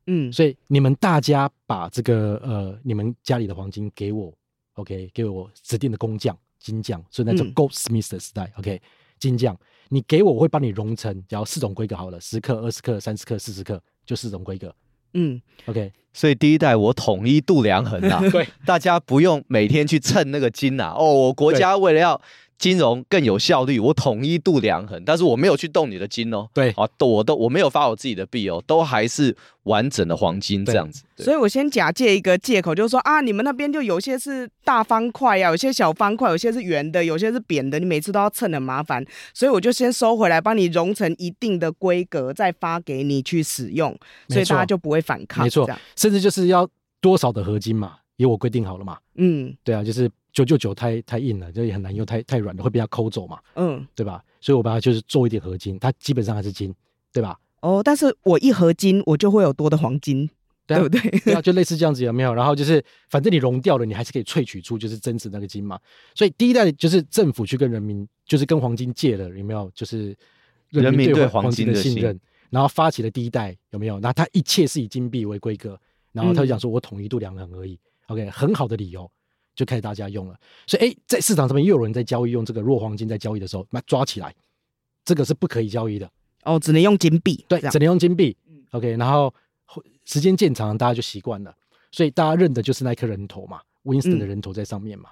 B: 嗯，所以你们大家把这个呃，你们家里的黄金给我。OK，给我指定的工匠金匠，所以那叫 Goldsmith 的时代。嗯、OK，金匠，你给我，我会帮你熔成，只要四种规格好了，十克、二十克、三十克、四十克，就四种规格。嗯，OK，
A: 所以第一代我统一度量衡啊，对，大家不用每天去称那个金啊。哦，我国家为了要。金融更有效率，我统一度量衡，但是我没有去动你的金哦。
B: 对，
A: 啊，我都我没有发我自己的币哦，都还是完整的黄金这样子。
C: 所以我先假借一个借口，就是说啊，你们那边就有些是大方块啊，有些小方块，有些是圆的，有些是扁的，你每次都要称很麻烦，所以我就先收回来，帮你融成一定的规格，再发给你去使用，所以大家就不会反抗。
B: 没错，甚至就是要多少的合金嘛，也我规定好了嘛。嗯，对啊，就是。九九九太太硬了，就也很难用，太太软了会被它抠走嘛，嗯，对吧？所以我把它就是做一点合金，它基本上还是金，对吧？
C: 哦，但是我一合金，我就会有多的黄金，对，啊、对不对？
B: 对啊，就类似这样子，有没有？然后就是，反正你熔掉了，你还是可以萃取出就是真实那个金嘛。所以第一代就是政府去跟人民，就是跟黄金借了，有没有？就是
A: 人民对黄
B: 黄金
A: 金的信
B: 的信任，然后发起了第一代有没有？那他一切是以金币为规格，然后他就讲说我统一度量衡而已。OK，很好的理由就开始大家用了。所以哎，在市场上面又有人在交易用这个弱黄金在交易的时候，那抓起来，这个是不可以交易的。
C: 哦，只能用金币，对，
B: 只能用金币。OK，然后时间渐长，大家就习惯了，所以大家认的就是那颗人头嘛，Winston 的人头在上面嘛。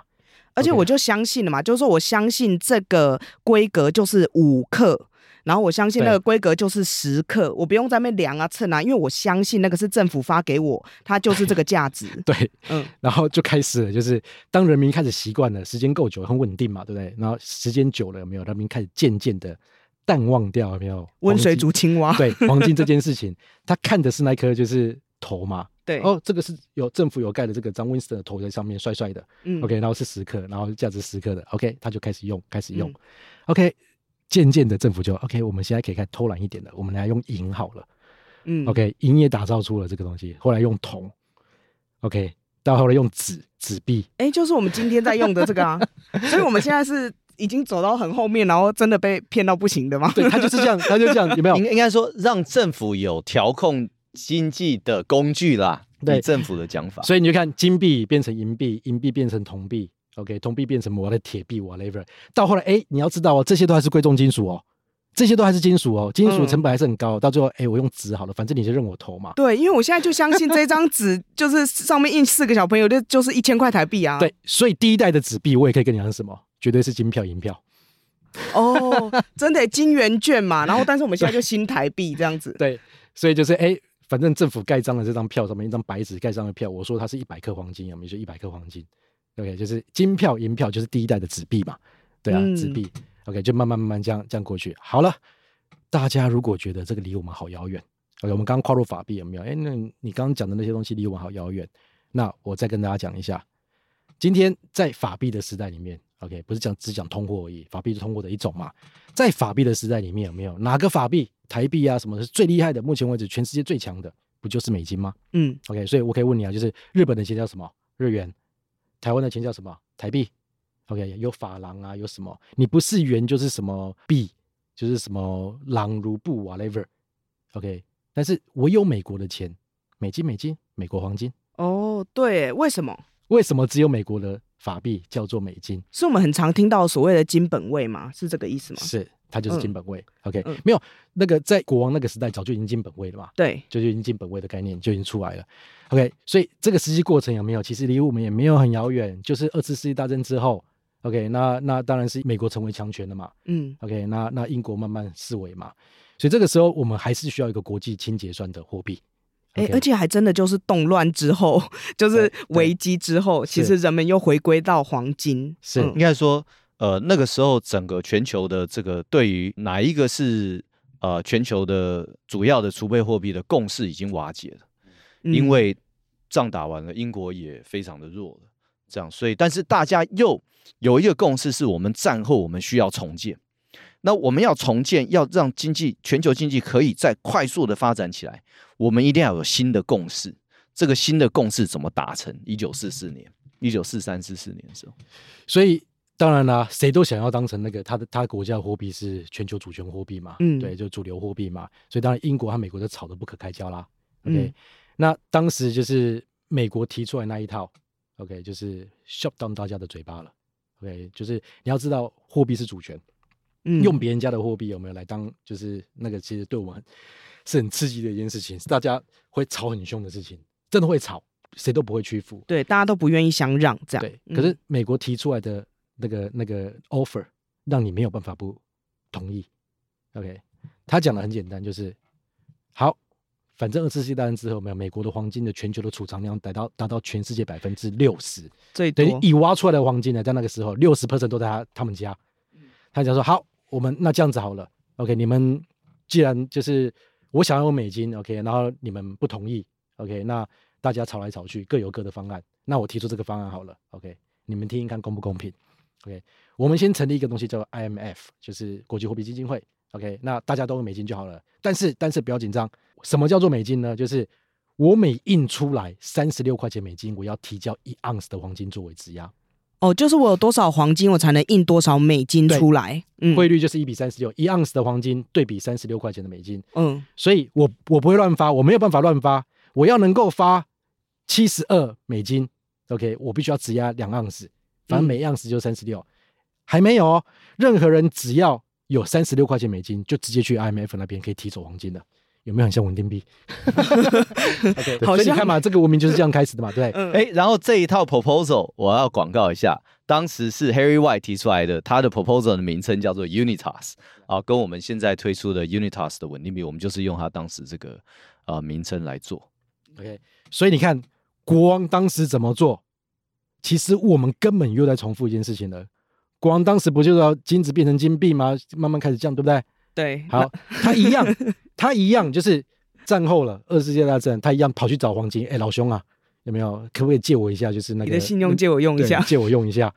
C: 而且我就相信了嘛，就是说我相信这个规格就是五克，然后我相信那个规格就是十克，我不用在那边量啊称啊，因为我相信那个是政府发给我，它就是这个价值。
B: 对，
C: 嗯，
B: 然后就开始了，就是当人民开始习惯了，时间够久，很稳定嘛，对不对？然后时间久了，有没有？人民开始渐渐的淡忘掉，有没有？
C: 温水煮青蛙。
B: 对，黄金这件事情，他看的是那颗就是头嘛。
C: 对，
B: 哦，这个是有政府有盖的这个张 Winston 的头在上面，帅帅的。嗯，OK，然后是十克，然后价值十克的，OK，他就开始用，开始用。嗯、OK，渐渐的政府就 OK，我们现在可以看偷懒一点了，我们来用银好了。嗯，OK，银也打造出了这个东西，后来用铜，OK，到后来用纸纸币，
C: 哎、欸，就是我们今天在用的这个啊。所以我们现在是已经走到很后面，然后真的被骗到不行的吗？
B: 对，他就是这样，他就这样，有没有？
A: 应应该说让政府有调控。经济的工具啦，对政府的讲法，
B: 所以你就看金币变成银币，银币变成铜币，OK，铜币变成我的铁币，whatever。到后来，哎，你要知道哦，这些都还是贵重金属哦，这些都还是金属哦，金属成本还是很高。嗯、到最后，哎，我用纸好了，反正你就认我投嘛。
C: 对，因为我现在就相信这张纸，就是上面印四个小朋友，就就是一千块台币啊。
B: 对，所以第一代的纸币，我也可以跟你讲什么，绝对是金票银票。
C: 哦，真的金元券嘛，然后但是我们现在就新台币这样子。
B: 对，所以就是哎。反正政府盖章的这张票上面一张白纸盖章的票，我说它是一百克黄金，有没有？就一百克黄金，OK，就是金票银票就是第一代的纸币嘛，对啊，纸币，OK，就慢慢慢慢这样这样过去。好了，大家如果觉得这个离我们好遥远，OK，我们刚刚跨入法币有没有？哎，那你刚刚讲的那些东西离我们好遥远，那我再跟大家讲一下，今天在法币的时代里面，OK，不是讲只讲通货而已，法币是通货的一种嘛，在法币的时代里面有没有哪个法币？台币啊，什么是最厉害的？目前为止，全世界最强的不就是美金吗？嗯，OK，所以我可以问你啊，就是日本的钱叫什么？日元。台湾的钱叫什么？台币。OK，有法郎啊，有什么？你不是元就是什么币，就是什么朗卢布 whatever。OK，但是我有美国的钱，美金，美金，美国黄金。
C: 哦，对，为什么？
B: 为什么只有美国的法币叫做美金？
C: 是我们很常听到所谓的金本位吗？是这个意思吗？
B: 是。它就是金本位、嗯、，OK，、嗯、没有那个在国王那个时代早就已经金本位了嘛，
C: 对，
B: 就就已经金本位的概念就已经出来了，OK，所以这个实际过程有没有？其实离我们也没有很遥远，就是二次世界大战之后，OK，那那当然是美国成为强权了嘛，嗯，OK，那那英国慢慢式微嘛，所以这个时候我们还是需要一个国际清结算的货币，
C: 哎、okay 欸，而且还真的就是动乱之后，就是危机之后，其实人们又回归到黄金，
B: 是、嗯、
A: 应该说。呃，那个时候整个全球的这个对于哪一个是呃全球的主要的储备货币的共识已经瓦解了，嗯、因为仗打完了，英国也非常的弱了，这样，所以但是大家又有一个共识，是我们战后我们需要重建，那我们要重建，要让经济全球经济可以再快速的发展起来，我们一定要有新的共识。这个新的共识怎么达成？一九四四年、一九四三、四四年的时候，
B: 所以。当然啦，谁都想要当成那个他的他国家的货币是全球主权货币嘛，嗯，对，就主流货币嘛。所以当然英国和美国就吵得不可开交啦。OK，、嗯、那当时就是美国提出来那一套，OK，就是 shut down 大家的嘴巴了。OK，就是你要知道货币是主权，嗯，用别人家的货币有没有来当，就是那个其实对我们是很刺激的一件事情，是大家会吵很凶的事情，真的会吵，谁都不会屈服，
C: 对，大家都不愿意相让这样。
B: 对，可是美国提出来的。那个那个 offer 让你没有办法不同意，OK？他讲的很简单，就是好，反正二次世界大战之后，没有美国的黄金的全球的储藏量达到达到全世界百分之六十，
C: 最多
B: 已挖出来的黄金呢，在那个时候六十 percent 都在他他们家。他讲说好，我们那这样子好了，OK？你们既然就是我想要用美金，OK？然后你们不同意，OK？那大家吵来吵去，各有各的方案。那我提出这个方案好了，OK？你们听听看公不公平？OK，我们先成立一个东西叫做 IMF，就是国际货币基金会。OK，那大家都用美金就好了。但是，但是不要紧张。什么叫做美金呢？就是我每印出来三十六块钱美金，我要提交一盎司的黄金作为质押。
C: 哦，就是我有多少黄金，我才能印多少美金出来。嗯，
B: 汇率就是一比三十六，一盎司的黄金对比三十六块钱的美金。
C: 嗯，
B: 所以我我不会乱发，我没有办法乱发，我要能够发七十二美金，OK，我必须要质押两盎司，反正每盎司就三十六。还没有哦，任何人只要有三十六块钱美金，就直接去 IMF 那边可以提走黄金的。有没有很像稳定币？okay, 好，所以你看嘛，这个文明就是这样开始的嘛，对。哎、
A: 嗯欸，然后这一套 proposal 我要广告一下，当时是 Harry White 提出来的，他的 proposal 的名称叫做 Unitas 啊，跟我们现在推出的 Unitas 的稳定币，我们就是用他当时这个呃名称来做。
B: OK，所以你看国王当时怎么做？其实我们根本又在重复一件事情了。国王当时不就是要金子变成金币吗？慢慢开始降，对不对？
C: 对。
B: 好，他一样。他一样就是战后了，二次世界大战，他一样跑去找黄金。哎、欸，老兄啊，有没有？可不可以借我一下？就是那个
C: 你的信用借我用一下，
B: 借我用一下。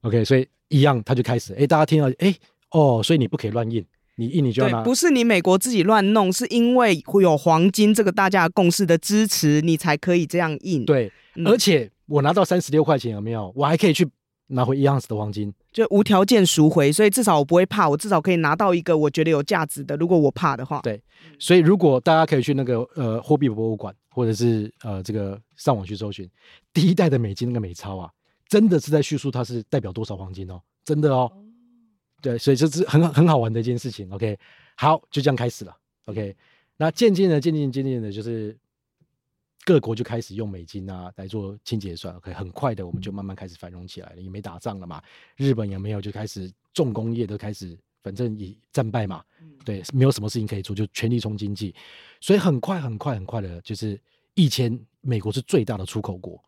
B: OK，所以一样，他就开始。哎、欸，大家听到，哎、欸，哦，所以你不可以乱印，你印你就要拿。
C: 不是你美国自己乱弄，是因为会有黄金这个大家共识的支持，你才可以这样印。
B: 对，嗯、而且我拿到三十六块钱，有没有？我还可以去。拿回一样子的黄金，
C: 就无条件赎回，所以至少我不会怕，我至少可以拿到一个我觉得有价值的。如果我怕的话，
B: 对，所以如果大家可以去那个呃货币博物馆，或者是呃这个上网去搜寻第一代的美金那个美钞啊，真的是在叙述它是代表多少黄金哦，真的哦，对，所以这是很很好玩的一件事情。OK，好，就这样开始了。OK，那渐渐的，渐渐渐渐的，就是。各国就开始用美金啊来做清结算，OK，很快的我们就慢慢开始繁荣起来了，也没打仗了嘛，日本也没有就开始重工业都开始，反正以战败嘛，对，没有什么事情可以做，就全力冲经济，所以很快很快很快的，就是以前美国是最大的出口国，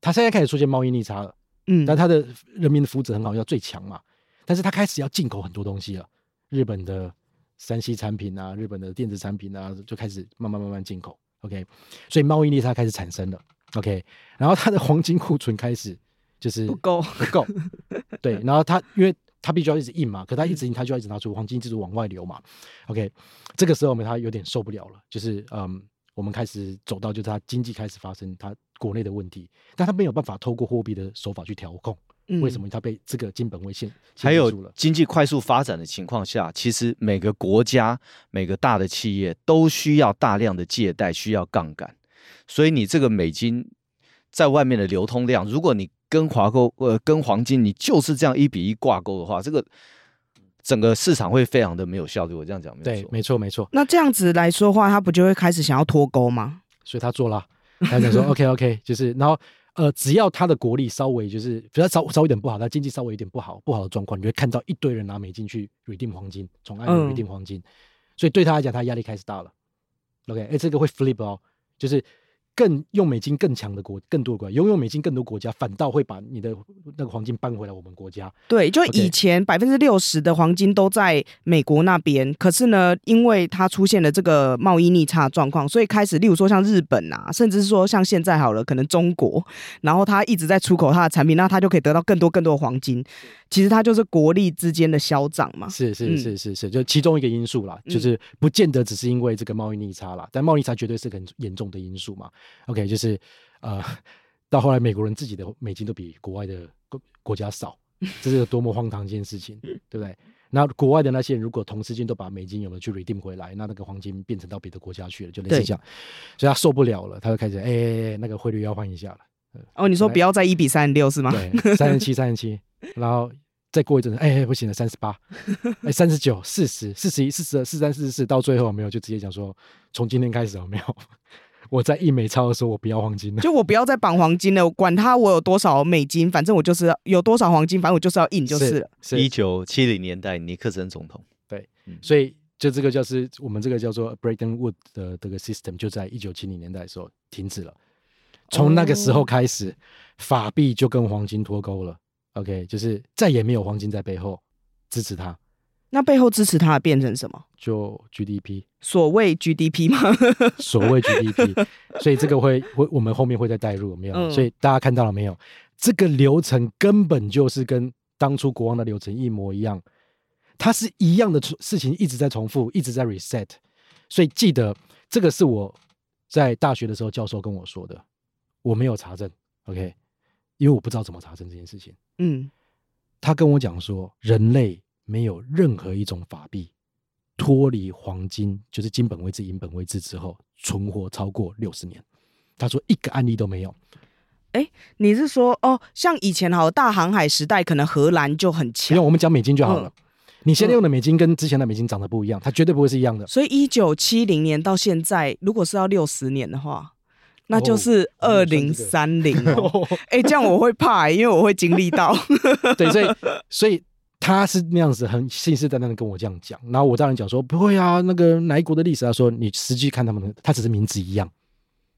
B: 它现在开始出现贸易逆差了，嗯，但它的人民的福祉很好，要最强嘛，但是它开始要进口很多东西了，日本的山西产品啊，日本的电子产品啊，就开始慢慢慢慢进口。OK，所以贸易逆差开始产生了。OK，然后它的黄金库存开始就是
C: 不够
B: 不够，对，然后它因为它必须要一直印嘛，可它一直印，它就要一直拿出黄金，一直往外流嘛。OK，这个时候我们它有点受不了了，就是嗯，我们开始走到就是它经济开始发生它国内的问题，但它没有办法透过货币的手法去调控。为什么它被这个金本位限？
A: 还有经济快速发展的情况下，其实每个国家、每个大的企业都需要大量的借贷，需要杠杆。所以你这个美金在外面的流通量，如果你跟华购呃跟黄金，你就是这样一比一挂钩的话，这个整个市场会非常的没有效率。我这样讲没错，
B: 对，没错，没错。
C: 那这样子来说的话，他不就会开始想要脱钩吗？
B: 所以他做了，他想说 OK OK，就是然后。呃，只要他的国力稍微就是，比较稍稍微有点不好，他经济稍微有点不好，不好的状况，你会看到一堆人拿美金去 redeem 黄金，从外面 redeem 黄金，所以对他来讲，他压力开始大了。OK，哎、欸，这个会 flip 哦，就是。更用美金更强的国，更多的国家拥有美金更多国家，反倒会把你的那个黄金搬回来我们国家。
C: 对，就以前百分之六十的黄金都在美国那边，可是呢，因为它出现了这个贸易逆差状况，所以开始，例如说像日本啊，甚至是说像现在好了，可能中国，然后它一直在出口它的产品，那它就可以得到更多更多的黄金。其实它就是国力之间的消长嘛。
B: 是是是是是，就其中一个因素啦，就是不见得只是因为这个贸易逆差啦，但贸易逆差绝对是很严重的因素嘛。OK，就是呃，到后来美国人自己的美金都比国外的国国家少，这是个多么荒唐一件事情，对不对？那国外的那些人如果同时间都把美金有没有去 redeem 回来，那那个黄金变成到别的国家去了，就类似这样，所以他受不了了，他就开始哎、欸，那个汇率要换一下了。
C: 哦，你说不要再一比三十六是吗？
B: 对，三十七，三十七，然后再过一阵子，哎、欸，不行了，三十八，哎，三十九，四十，四十一，四十二，四十三，四十四，到最后没有，就直接讲说，从今天开始有没有？我在印美钞的时候，我不要黄金了，
C: 就我不要再绑黄金了，管他我有多少美金，反正我就是有多少黄金，反正我就是要印就是了。
A: 一九七零年代尼克森总统，
B: 对，嗯、所以就这个就是我们这个叫做 Bretton Woods 的这个 system，就在一九七零年代的时候停止了。从那个时候开始，哦、法币就跟黄金脱钩了。OK，就是再也没有黄金在背后支持它。
C: 那背后支持它变成什么？
B: 就 GDP，
C: 所谓 GDP 吗？
B: 所谓 GDP，所以这个会会我们后面会再带入，有没有？嗯、所以大家看到了没有？这个流程根本就是跟当初国王的流程一模一样，它是一样的事情一直在重复，一直在 reset。所以记得这个是我在大学的时候教授跟我说的，我没有查证，OK？因为我不知道怎么查证这件事情。
C: 嗯，
B: 他跟我讲说，人类没有任何一种法币脱离黄金，就是金本位制、银本位制之后存活超过六十年。他说一个案例都没有。
C: 哎，你是说哦，像以前好大航海时代，可能荷兰就很强。
B: 因为我们讲美金就好了。嗯你现在用的美金跟之前的美金长得不一样，它绝对不会是一样的。
C: 所以一九七零年到现在，如果是要六十年的话，那就是二零三零。哎，这样我会怕、欸，因为我会经历到。
B: 对，所以所以他是那样子，很信誓旦旦的跟我这样讲。然后我当然讲说不会啊，那个哪一国的历史，他说你实际看他们的，他只是名字一样，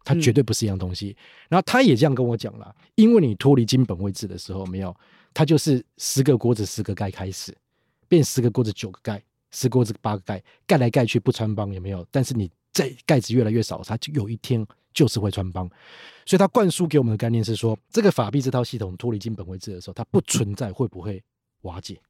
B: 他绝对不是一样东西。嗯、然后他也这样跟我讲了，因为你脱离金本位制的时候没有，他就是十个锅子十个盖开始。变十个锅子九个盖，十个锅子八个盖，盖来盖去不穿帮也没有？但是你在盖子越来越少，它就有一天就是会穿帮。所以他灌输给我们的概念是说，这个法币这套系统脱离金本位制的时候，它不存在会不会瓦解。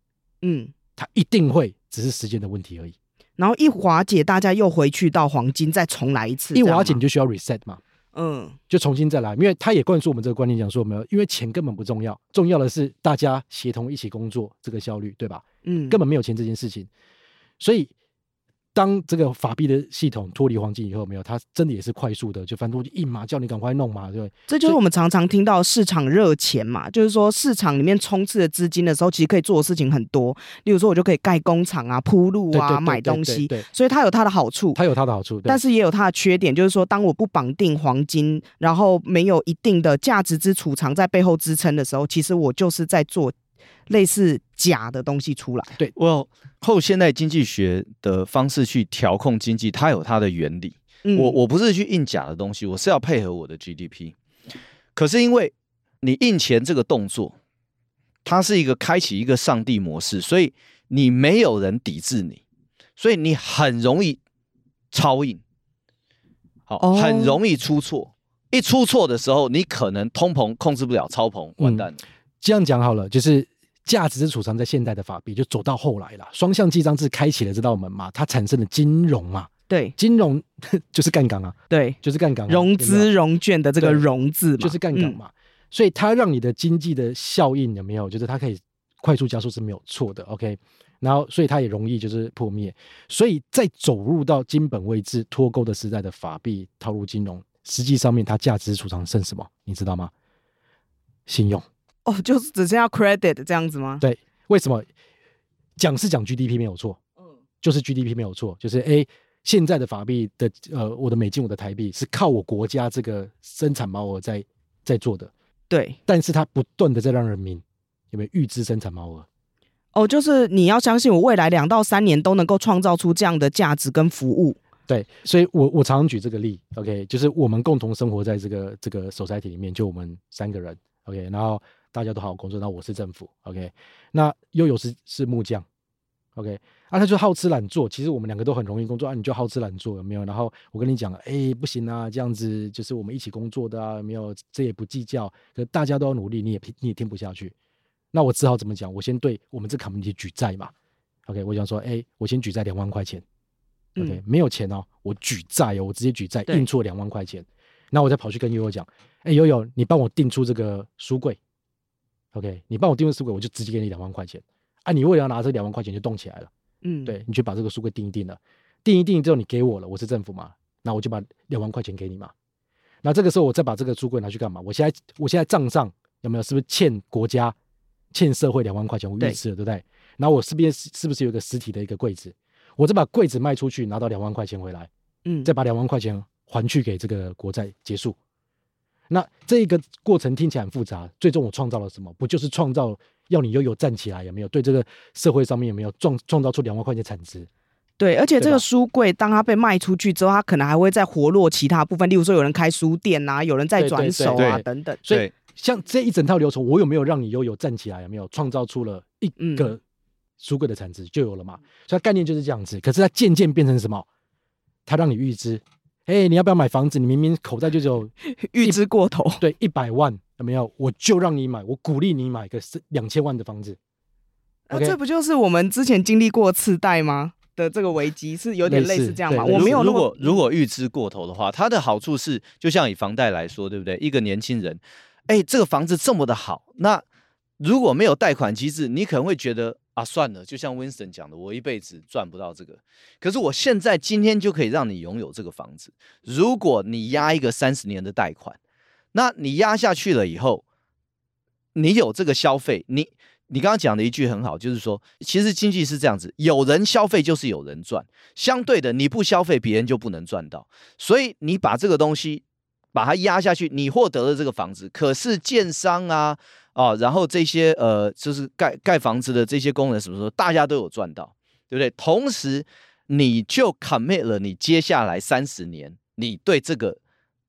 B: 嗯，它一定会，只是时间的问题而已。
C: 然后一瓦解，大家又回去到黄金，再重来一次。
B: 一瓦解你就需要 reset 嘛。
C: 嗯，
B: 就重新再来，因为他也灌输我们这个观念，讲说没有，因为钱根本不重要，重要的是大家协同一起工作这个效率，对吧？嗯，根本没有钱这件事情，所以。当这个法币的系统脱离黄金以后，没有，它真的也是快速的，就反正我就印嘛，叫你赶快弄嘛，对。
C: 这就是我们常常听到市场热钱嘛，就是说市场里面充斥的资金的时候，其实可以做的事情很多。例如说，我就可以盖工厂啊、铺路啊、买东西，对，所以它有它的好处，
B: 它有它的好处，
C: 但是也有它的缺点，就是说，当我不绑定黄金，然后没有一定的价值之储藏在背后支撑的时候，其实我就是在做。类似假的东西出来，
A: 对，我后现代经济学的方式去调控经济，它有它的原理。嗯、我我不是去印假的东西，我是要配合我的 GDP。可是因为你印钱这个动作，它是一个开启一个上帝模式，所以你没有人抵制你，所以你很容易超印，好，哦、很容易出错。一出错的时候，你可能通膨控制不了，超膨完蛋了。嗯、
B: 这样讲好了，就是。价值是储藏在现代的法币，就走到后来了。双向记账制开启了这道门嘛，它产生了金融嘛，
C: 对，
B: 金融 就是杠杆啊，
C: 对，
B: 就是杠杆，
C: 融资融券的这个融字嘛，
B: 就是杠杆嘛。嗯、所以它让你的经济的效应有没有？就是它可以快速加速是没有错的。OK，然后所以它也容易就是破灭。所以在走入到金本位制脱钩的时代的法币套入金融，实际上面它价值储藏剩什么？你知道吗？信用。
C: 哦，就是只剩下 credit 这样子吗？
B: 对，为什么讲是讲 GDP 没有错？嗯，就是 GDP 没有错，就是 A，现在的法币的呃，我的美金，我的台币是靠我国家这个生产毛额在在做的，
C: 对，
B: 但是它不断的在让人民有没有预支生产毛额？
C: 哦，就是你要相信我未来两到三年都能够创造出这样的价值跟服务。
B: 对，所以我我常常举这个例，OK，就是我们共同生活在这个这个 society 里面，就我们三个人，OK，然后。大家都好好工作，那我是政府，OK，那悠悠是是木匠，OK，啊，他就好吃懒做，其实我们两个都很容易工作啊，你就好吃懒做有没有？然后我跟你讲，哎、欸，不行啊，这样子就是我们一起工作的啊，有没有？这也不计较，可大家都要努力，你也你也听不下去，那我只好怎么讲？我先对我们这 community 举债嘛，OK，我想说，哎、欸，我先举债两万块钱，OK，、嗯、没有钱哦，我举债哦，我直接举债印出两万块钱，那我再跑去跟悠悠讲，哎、欸，悠悠，你帮我订出这个书柜。OK，你帮我订个书柜，我就直接给你两万块钱。啊，你为了要拿这两万块钱就动起来了，嗯，对，你去把这个书柜订一订了，订一订之后你给我了，我是政府嘛，那我就把两万块钱给你嘛。那这个时候我再把这个书柜拿去干嘛？我现在我现在账上有没有是不是欠国家、欠社会两万块钱？我预支了，对，不对？然后我身边是是不是有一个实体的一个柜子？我再把柜子卖出去，拿到两万块钱回来，嗯，再把两万块钱还去给这个国债结束。那这个过程听起来很复杂，最终我创造了什么？不就是创造要你悠悠站起来？有没有对这个社会上面有没有创创造出两万块钱产值？
C: 对，而且这个书柜当它被卖出去之后，它可能还会再活络其他部分，例如说有人开书店啊，有人在转手啊等等。
B: 所以像这一整套流程，我有没有让你悠悠站起来？有没有创造出了一个书柜的产值就有了嘛？所以概念就是这样子。可是它渐渐变成什么？它让你预支。哎、欸，你要不要买房子？你明明口袋就只有
C: 预支过头，
B: 对，一百万有没有？我就让你买，我鼓励你买个两千万的房子。
C: 那、okay? 这不就是我们之前经历过次贷吗？的这个危机是有点类似这样吗？我没有。如果
A: 如果预支过头的话，它的好处是，就像以房贷来说，对不对？一个年轻人，哎，这个房子这么的好，那如果没有贷款机制，你可能会觉得啊，算了，就像 Winston 讲的，我一辈子赚不到这个。可是我现在今天就可以让你拥有这个房子。如果你押一个三十年的贷款，那你压下去了以后，你有这个消费，你。你刚刚讲的一句很好，就是说，其实经济是这样子，有人消费就是有人赚，相对的，你不消费，别人就不能赚到。所以你把这个东西把它压下去，你获得了这个房子，可是建商啊，啊，然后这些呃，就是盖盖房子的这些工人什么时候，大家都有赚到，对不对？同时，你就 commit 了你接下来三十年你对这个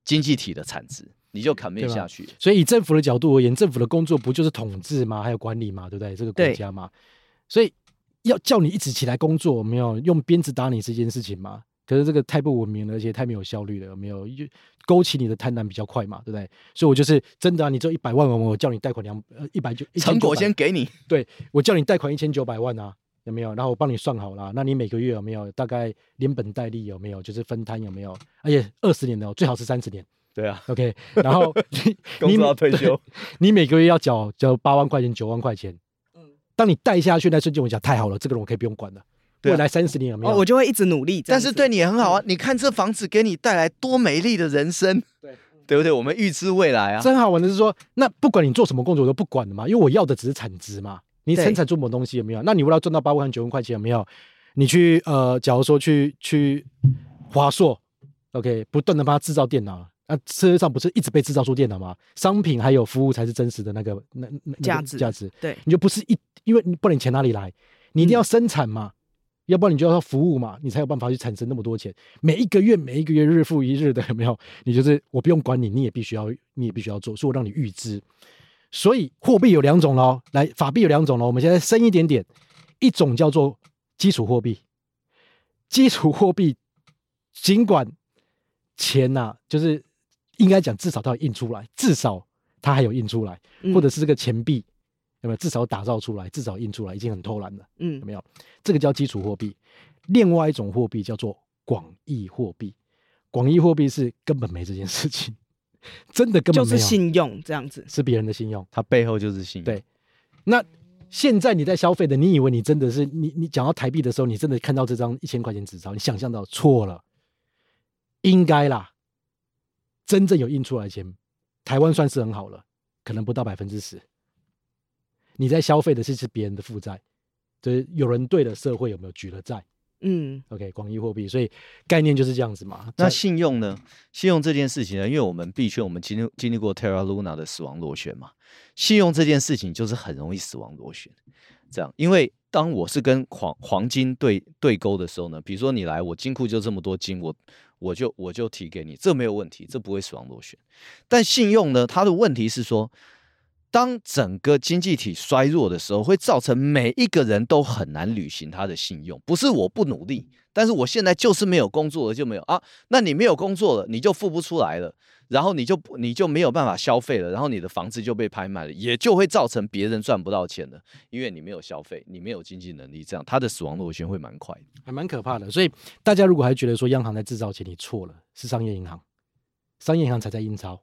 A: 经济体的产值。你就砍灭下去。
B: 所以以政府的角度而言，政府的工作不就是统治吗？还有管理吗？对不对？这个国家嘛，所以要叫你一直起来工作，有没有用鞭子打你这件事情吗？可是这个太不文明了，而且太没有效率了，有没有？勾起你的贪婪比较快嘛，对不对？所以我就是真的啊，你只有一百万，我我叫你贷款两呃一百九，
A: 成果先给你。
B: 对，我叫你贷款一千九百万啊，有没有？然后我帮你算好了，那你每个月有没有大概连本带利有没有？就是分摊有没有？而且二十年的，最好是三十年。
A: 对啊
B: ，OK，然后
A: 你你退休，
B: 你每个月要缴缴八万块钱、九万块钱。嗯，当你贷下去那瞬间，我讲太好了，这个人我可以不用管了。未来三十年有没有？
C: 我就会一直努力。
A: 但是对你也很好啊，你看这房子给你带来多美丽的人生，对对不对？我们预知未来啊。
B: 真好玩的是说，那不管你做什么工作，我都不管的嘛，因为我要的只是产值嘛。你生产出什么东西有没有？那你为了赚到八万、九万块钱有没有？你去呃，假如说去去华硕，OK，不断的帮他制造电脑。那世界上不是一直被制造出电脑吗？商品还有服务才是真实的那个那那价值价值。对，你就不是一，因为你不然你钱哪里来？你一定要生产嘛，嗯、要不然你就要服务嘛，你才有办法去产生那么多钱。每一个月每一个月日复一日的有没有？你就是我不用管你，你也必须要，你也必须要做，所以我让你预支。所以货币有两种喽，来法币有两种喽。我们现在深一点点，一种叫做基础货币，基础货币尽管钱呐、啊，就是。应该讲，至少它有印出来，至少它还有印出来，或者是这个钱币有没有？至少打造出来，至少印出来，已经很偷懒了。嗯，有没有？这个叫基础货币。另外一种货币叫做广义货币，广义货币是根本没这件事情，真的根本没有。
C: 就是信用这样子，
B: 是别人的信用，
A: 它背后就是信用。
B: 对。那现在你在消费的，你以为你真的是你？你讲到台币的时候，你真的看到这张一千块钱纸钞，你想象到错了，应该啦。真正有印出来的钱，台湾算是很好了，可能不到百分之十。你在消费的是是别人的负债，就是有人对了社会有没有举了债？嗯，OK，广义货币，所以概念就是这样子嘛。
A: 那信用呢？信用这件事情呢？因为我们币圈我们经历经历过 Terra Luna 的死亡螺旋嘛，信用这件事情就是很容易死亡螺旋。这样，因为当我是跟黄黄金对对勾的时候呢，比如说你来，我金库就这么多金，我。我就我就提给你，这没有问题，这不会死亡螺旋。但信用呢？它的问题是说，当整个经济体衰弱的时候，会造成每一个人都很难履行他的信用。不是我不努力，但是我现在就是没有工作了，就没有啊。那你没有工作了，你就付不出来了。然后你就你就没有办法消费了，然后你的房子就被拍卖了，也就会造成别人赚不到钱了，因为你没有消费，你没有经济能力，这样他的死亡螺旋会蛮快的，
B: 还蛮可怕的。所以大家如果还觉得说央行在制造钱，你错了，是商业银行，商业银行才在印钞。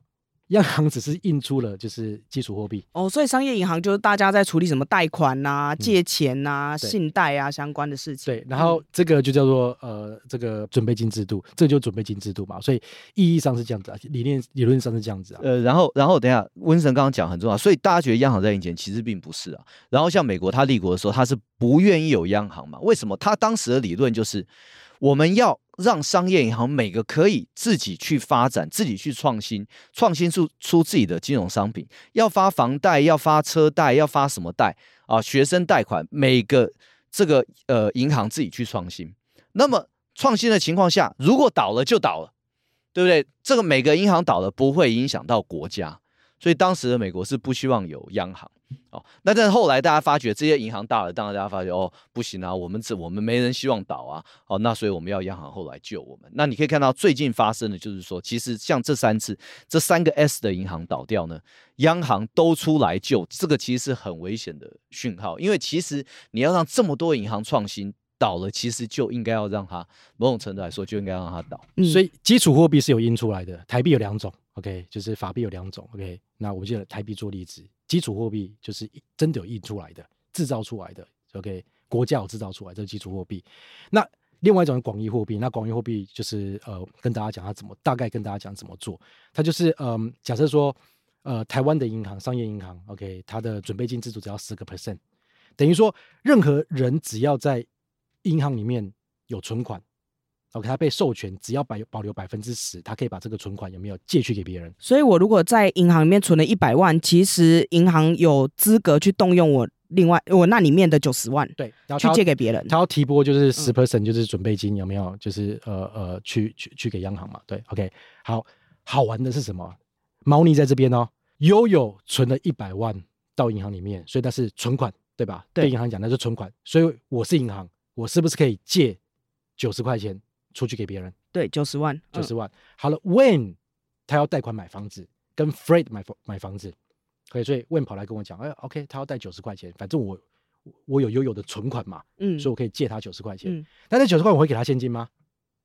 B: 央行只是印出了就是基础货币
C: 哦，所以商业银行就是大家在处理什么贷款呐、啊、借钱呐、啊、嗯、信贷啊相关的事情。
B: 对，然后这个就叫做呃这个准备金制度，这个、就准备金制度嘛，所以意义上是这样子啊，理念理论上是这样子啊。
A: 呃，然后然后等一下，温神刚刚讲很重要，所以大家觉得央行在印钱，其实并不是啊。然后像美国，他立国的时候，他是不愿意有央行嘛？为什么？他当时的理论就是。我们要让商业银行每个可以自己去发展、自己去创新、创新出出自己的金融商品，要发房贷、要发车贷、要发什么贷啊？学生贷款，每个这个呃银行自己去创新。那么创新的情况下，如果倒了就倒了，对不对？这个每个银行倒了不会影响到国家，所以当时的美国是不希望有央行。哦，那但是后来大家发觉这些银行大了，当然大家发觉哦，不行啊，我们这我们没人希望倒啊，哦，那所以我们要央行后来救我们。那你可以看到最近发生的，就是说，其实像这三次这三个 S 的银行倒掉呢，央行都出来救，这个其实是很危险的讯号，因为其实你要让这么多银行创新倒了，其实就应该要让它某种程度来说就应该让它倒。
B: 嗯，所以基础货币是有印出来的，台币有两种。OK，就是法币有两种，OK，那我们就台币做例子，基础货币就是真的有印出来的、制造出来的，OK，国家有制造出来这是基础货币。那另外一种是广义货币，那广义货币就是呃，跟大家讲它怎么大概跟大家讲怎么做，它就是嗯、呃，假设说呃，台湾的银行、商业银行，OK，它的准备金制度只要十个 percent，等于说任何人只要在银行里面有存款。OK，他被授权，只要保保留百分之十，他可以把这个存款有没有借去给别人？
C: 所以，我如果在银行里面存了一百万，其实银行有资格去动用我另外我那里面的九十万，
B: 对，
C: 去借给别人。
B: 他要提拨就是十 percent，就是准备金，有没有？就是呃呃，去去去给央行嘛？对，OK，好好玩的是什么？猫腻在这边哦，悠悠存了一百万到银行里面，所以那是存款，对吧？对，对银行讲那是存款，所以我是银行，我是不是可以借九十块钱？出去给别人，
C: 对，九十万，
B: 九十万。嗯、好了，Wayne 他要贷款买房子，跟 Fred 买房买房子，可以，所以 Wayne 跑来跟我讲，哎，OK，他要贷九十块钱，反正我我有悠悠的存款嘛，嗯，所以我可以借他九十块钱。嗯、但那九十块我会给他现金吗？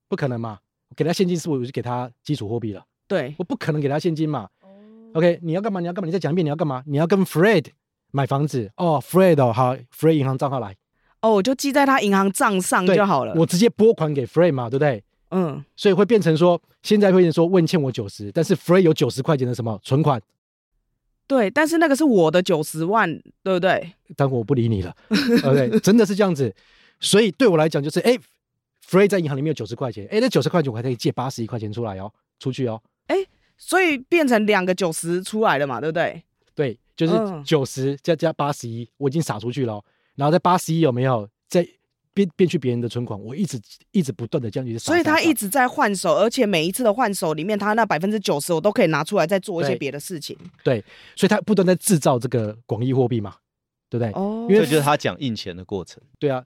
B: 不可能嘛，给他现金是不是我就给他基础货币了？
C: 对，
B: 我不可能给他现金嘛。哦、OK，你要干嘛？你要干嘛？你再讲一遍，你要干嘛？你要跟 Fred 买房子哦，Fred 哦，好，Fred 银行账号来。
C: 哦，我就记在他银行账上就好了。
B: 我直接拨款给 Frey 嘛，对不对？嗯，所以会变成说，现在会变成说问欠我九十，但是 Frey 有九十块钱的什么存款？
C: 对，但是那个是我的九十万，对不对？
B: 但我不理你了，OK，真的是这样子。所以对我来讲，就是哎，Frey 在银行里面有九十块钱，哎，那九十块钱我还可以借八十一块钱出来哦，出去哦。
C: 哎，所以变成两个九十出来了嘛，对不对？
B: 对，就是九十加加八十一，我已经撒出去了。然后在八十一有没有在变变去别人的存款？我一直一直不断的这样子，
C: 所以他一直在换手，而且每一次的换手里面，他那百分之九十我都可以拿出来再做一些别的事情。
B: 对，对，所以他不断在制造这个广义货币嘛，对不对？哦，
A: 因为这就是他讲印钱的过程。
B: 对啊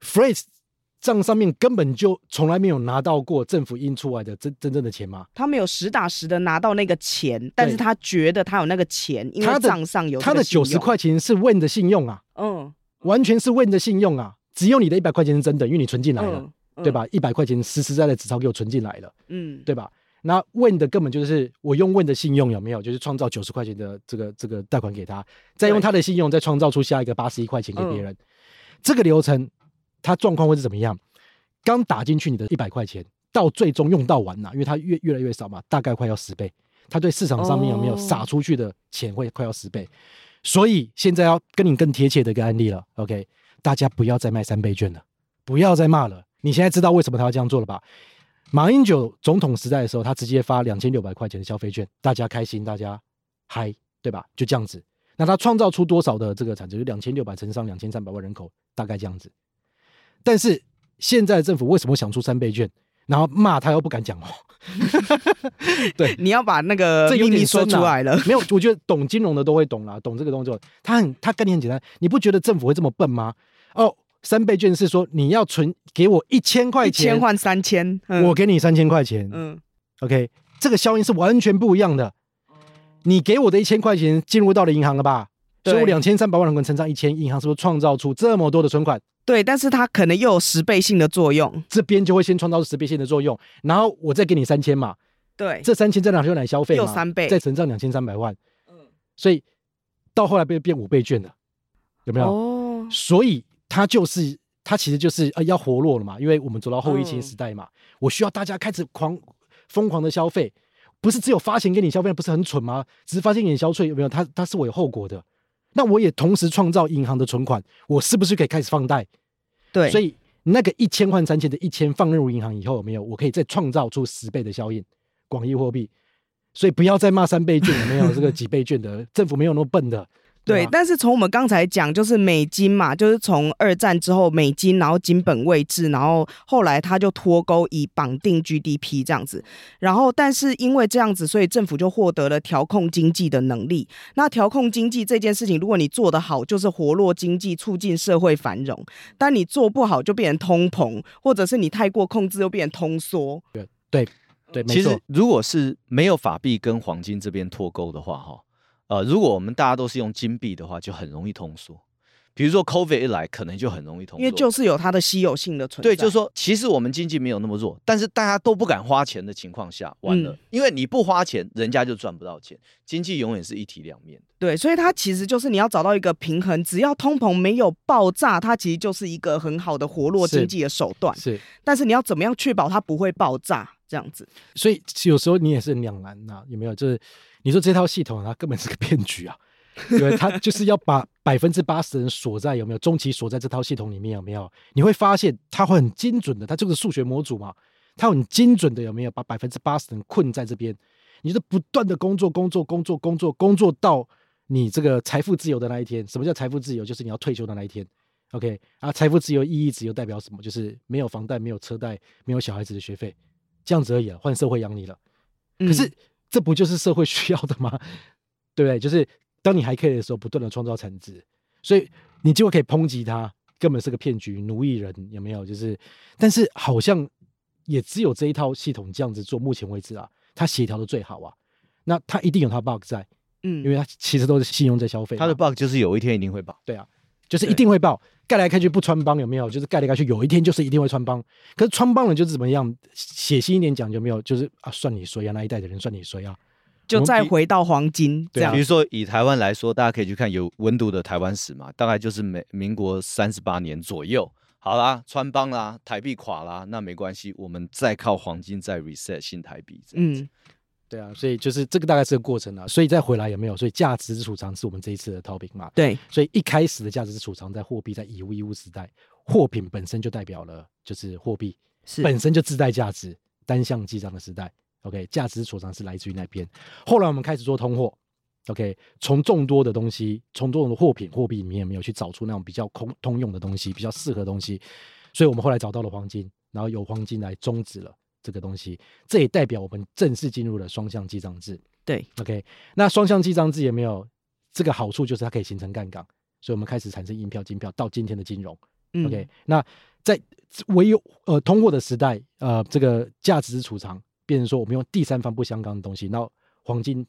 B: ，Phrase 账上面根本就从来没有拿到过政府印出来的真真正的钱嘛，
C: 他没有实打实的拿到那个钱，但是他觉得他有那个钱，因为账上有
B: 他的九十块钱是 Wayne 的信用啊。嗯。完全是 Wayne 的信用啊！只有你的一百块钱是真的，因为你存进来了，嗯嗯、对吧？一百块钱实实在在纸钞给我存进来了，嗯，对吧？那 Wayne 的根本就是我用 Wayne 的信用有没有？就是创造九十块钱的这个这个贷款给他，再用他的信用再创造出下一个八十一块钱给别人。嗯、这个流程，他状况会是怎么样？刚打进去你的一百块钱，到最终用到完了，因为它越越来越少嘛，大概快要十倍。它对市场上面有没有撒出去的钱会快要十倍？所以现在要跟你更贴切的一个案例了，OK？大家不要再卖三倍券了，不要再骂了。你现在知道为什么他要这样做了吧？马英九总统时代的时候，他直接发两千六百块钱的消费券，大家开心，大家嗨，对吧？就这样子。那他创造出多少的这个产值？就两千六百乘上两千三百万人口，大概这样子。但是现在政府为什么想出三倍券？然后骂他又不敢讲哦，对，
C: 你要把那个这秘密说出来了。
B: 没有，我觉得懂金融的都会懂啦，懂这个东西。他很，他概念很简单，你不觉得政府会这么笨吗？哦，三倍券是说你要存给我一千块钱，一
C: 千换三千，
B: 嗯、我给你三千块钱。嗯，OK，这个效应是完全不一样的。你给我的一千块钱进入到了银行了吧？对所以我两千三百万人口乘上一千，银行是不是创造出这么多的存款？
C: 对，但是它可能又有十倍性的作用，
B: 这边就会先创造十倍性的作用，然后我再给你三千嘛，
C: 对，
B: 这三千再拿出来消费嘛，
C: 又三倍，
B: 再乘上两千三百万，嗯，所以到后来变变五倍券了，有没有？哦，所以它就是它其实就是呃要活络了嘛，因为我们走到后疫情时代嘛，嗯、我需要大家开始狂疯狂的消费，不是只有发钱给你消费，不是很蠢吗？只是发钱给你消费有没有？它它是我有后果的，那我也同时创造银行的存款，我是不是可以开始放贷？
C: 对，
B: 所以那个一千换三千的一千放入银行以后有没有？我可以再创造出十倍的效应，广义货币。所以不要再骂三倍券，有没有这个几倍券的？政府没有那么笨的。
C: 对，但是从我们刚才讲，就是美金嘛，就是从二战之后美金，然后金本位制，然后后来它就脱钩以绑定 GDP 这样子，然后但是因为这样子，所以政府就获得了调控经济的能力。那调控经济这件事情，如果你做得好，就是活络经济，促进社会繁荣；但你做不好，就变成通膨，或者是你太过控制，又变成通缩。
B: 对对对，
A: 其实如果是没有法币跟黄金这边脱钩的话，哈。呃，如果我们大家都是用金币的话，就很容易通缩。比如说 COVID 一来，可能就很容易通缩，
C: 因为就是有它的稀有性的存在。
A: 对，就是说，其实我们经济没有那么弱，但是大家都不敢花钱的情况下，完了，嗯、因为你不花钱，人家就赚不到钱。经济永远是一体两面的。
C: 对，所以它其实就是你要找到一个平衡，只要通膨没有爆炸，它其实就是一个很好的活络经济的手段。
B: 是，是
C: 但是你要怎么样确保它不会爆炸？这样子。
B: 所以有时候你也是两难呐，有没有？就是你说这套系统它根本是个骗局啊。对，它就是要把百分之八十的人锁在有没有中期锁在这套系统里面有没有？你会发现它会很精准的，它就是数学模组嘛，它很精准的有没有把百分之八十的人困在这边？你就不断的工作工作工作工作工作到你这个财富自由的那一天。什么叫财富自由？就是你要退休的那一天。OK 啊，财富自由意义只有代表什么？就是没有房贷、没有车贷、没有小孩子的学费，这样子而已了，换社会养你了。可是这不就是社会需要的吗？对不对？就是。当你还可以的时候，不断的创造产值，所以你就会可以抨击他根本是个骗局、奴役人，有没有？就是，但是好像也只有这一套系统这样子做，目前为止啊，它协调的最好啊。那它一定有它 bug 在，嗯，因为它其实都是信用在消费，
A: 它的 bug 就是有一天一定会爆，
B: 对啊，就是一定会爆。盖来盖去不穿帮有没有？就是盖来盖去，有一天就是一定会穿帮。可是穿帮了就是怎么样？血腥一点讲有没有？就是啊，算你衰啊，那一代的人算你衰啊。
C: 就再回到黄金这样，
A: 比如说以台湾来说，大家可以去看有温度的台湾史嘛，大概就是美民国三十八年左右。好啦，穿帮啦，台币垮啦，那没关系，我们再靠黄金再 reset 新台币。嗯，
B: 对啊，所以就是这个大概是个过程啊。所以再回来有没有？所以价值之储藏是我们这一次的 topic 嘛？
C: 对，
B: 所以一开始的价值之储藏在货币，在以物易物时代，货品本身就代表了就是货币，是本身就自带价值，单向记账的时代。OK，价值储藏是来自于那边。后来我们开始做通货，OK，从众多的东西，从众多的货品、货币里面，没有去找出那种比较通通用的东西，比较适合的东西。所以我们后来找到了黄金，然后由黄金来终止了这个东西。这也代表我们正式进入了双向记账制。
C: 对
B: ，OK，那双向记账制有没有这个好处？就是它可以形成杠杆，所以我们开始产生银票、金票，到今天的金融。嗯、OK，那在唯有呃通货的时代，呃，这个价值储藏。变成说，我们用第三方不相干的东西，然后黄金，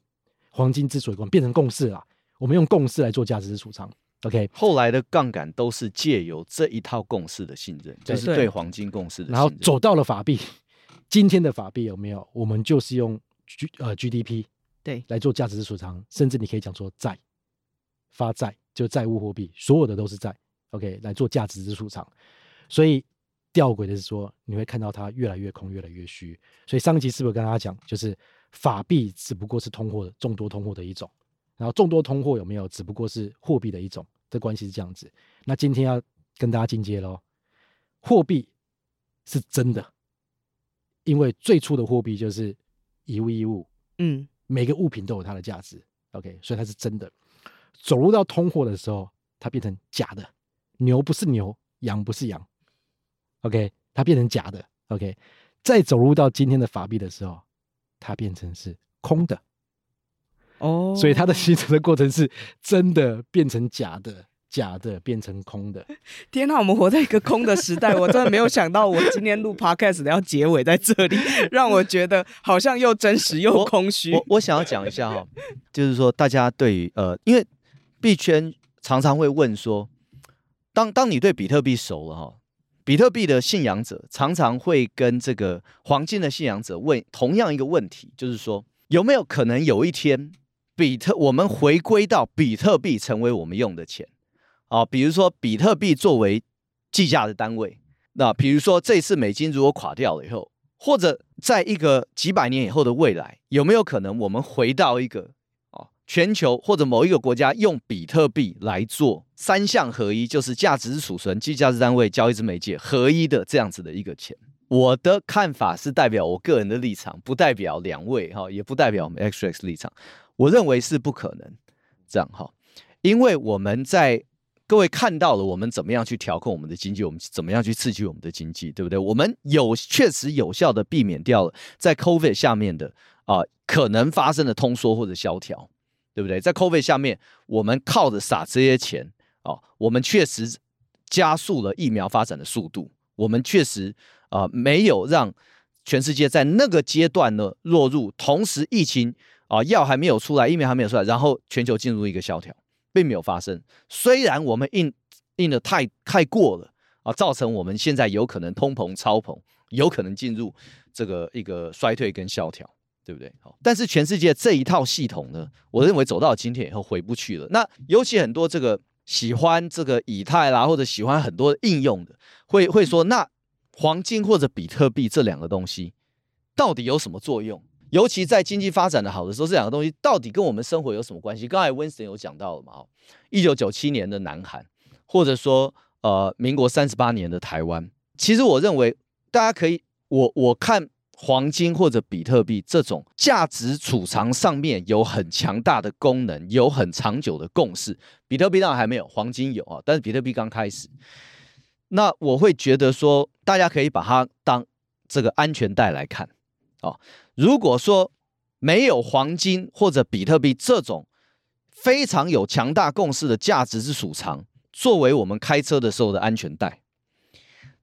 B: 黄金之所以变成共识了，我们用共识来做价值储藏。OK，
A: 后来的杠杆都是借由这一套共识的信任，就是对黄金共识的信任。
B: 然后走到了法币，今天的法币有没有？我们就是用 G 呃 GDP 对来做价值储藏，甚至你可以讲说债发债就债务货币，所有的都是债。OK，来做价值之储藏，所以。吊诡的是说，你会看到它越来越空，越来越虚。所以上一集是不是跟大家讲，就是法币只不过是通货的众多通货的一种，然后众多通货有没有只不过是货币的一种？这关系是这样子。那今天要跟大家进阶喽，货币是真的，因为最初的货币就是以物易物，嗯，每个物品都有它的价值，OK，所以它是真的。走入到通货的时候，它变成假的，牛不是牛，羊不是羊。OK，它变成假的。OK，再走入到今天的法币的时候，它变成是空的。哦，oh. 所以它的 形成的过程是真的变成假的，假的变成空的。
C: 天哪，我们活在一个空的时代，我真的没有想到，我今天录 Podcast 的要结尾在这里，让我觉得好像又真实又空虚。
A: 我我，我想要讲一下哈，就是说大家对于呃，因为币圈常常会问说，当当你对比特币熟了哈。比特币的信仰者常常会跟这个黄金的信仰者问同样一个问题，就是说有没有可能有一天，比特我们回归到比特币成为我们用的钱啊？比如说比特币作为计价的单位，那比如说这次美金如果垮掉了以后，或者在一个几百年以后的未来，有没有可能我们回到一个？全球或者某一个国家用比特币来做三项合一，就是价值储存、计价值单位、交易之媒介合一的这样子的一个钱。我的看法是代表我个人的立场，不代表两位哈，也不代表我们 XEX 立场。我认为是不可能这样哈，因为我们在各位看到了我们怎么样去调控我们的经济，我们怎么样去刺激我们的经济，对不对？我们有确实有效的避免掉了在 COVID 下面的啊、可能发生的通缩或者萧条。对不对？在 COVID 下面，我们靠着撒这些钱啊，我们确实加速了疫苗发展的速度。我们确实啊、没有让全世界在那个阶段呢落入同时疫情啊、药还没有出来，疫苗还没有出来，然后全球进入一个萧条，并没有发生。虽然我们印印的太太过了啊，造成我们现在有可能通膨超膨，有可能进入这个一个衰退跟萧条，对不对？好，但是全世界这一套系统呢，我认为走到今天以后回不去了。那尤其很多这个喜欢这个以太啦，或者喜欢很多应用的，会会说，那黄金或者比特币这两个东西到底有什么作用？尤其在经济发展的好的时候，这两个东西到底跟我们生活有什么关系？刚才 Winston 有讲到了嘛？一九九七年的南韩，或者说呃，民国三十八年的台湾，其实我认为大家可以，我我看黄金或者比特币这种价值储藏上面有很强大的功能，有很长久的共识。比特币当然还没有，黄金有啊，但是比特币刚开始。那我会觉得说，大家可以把它当这个安全带来看哦。如果说没有黄金或者比特币这种非常有强大共识的价值之储藏，作为我们开车的时候的安全带，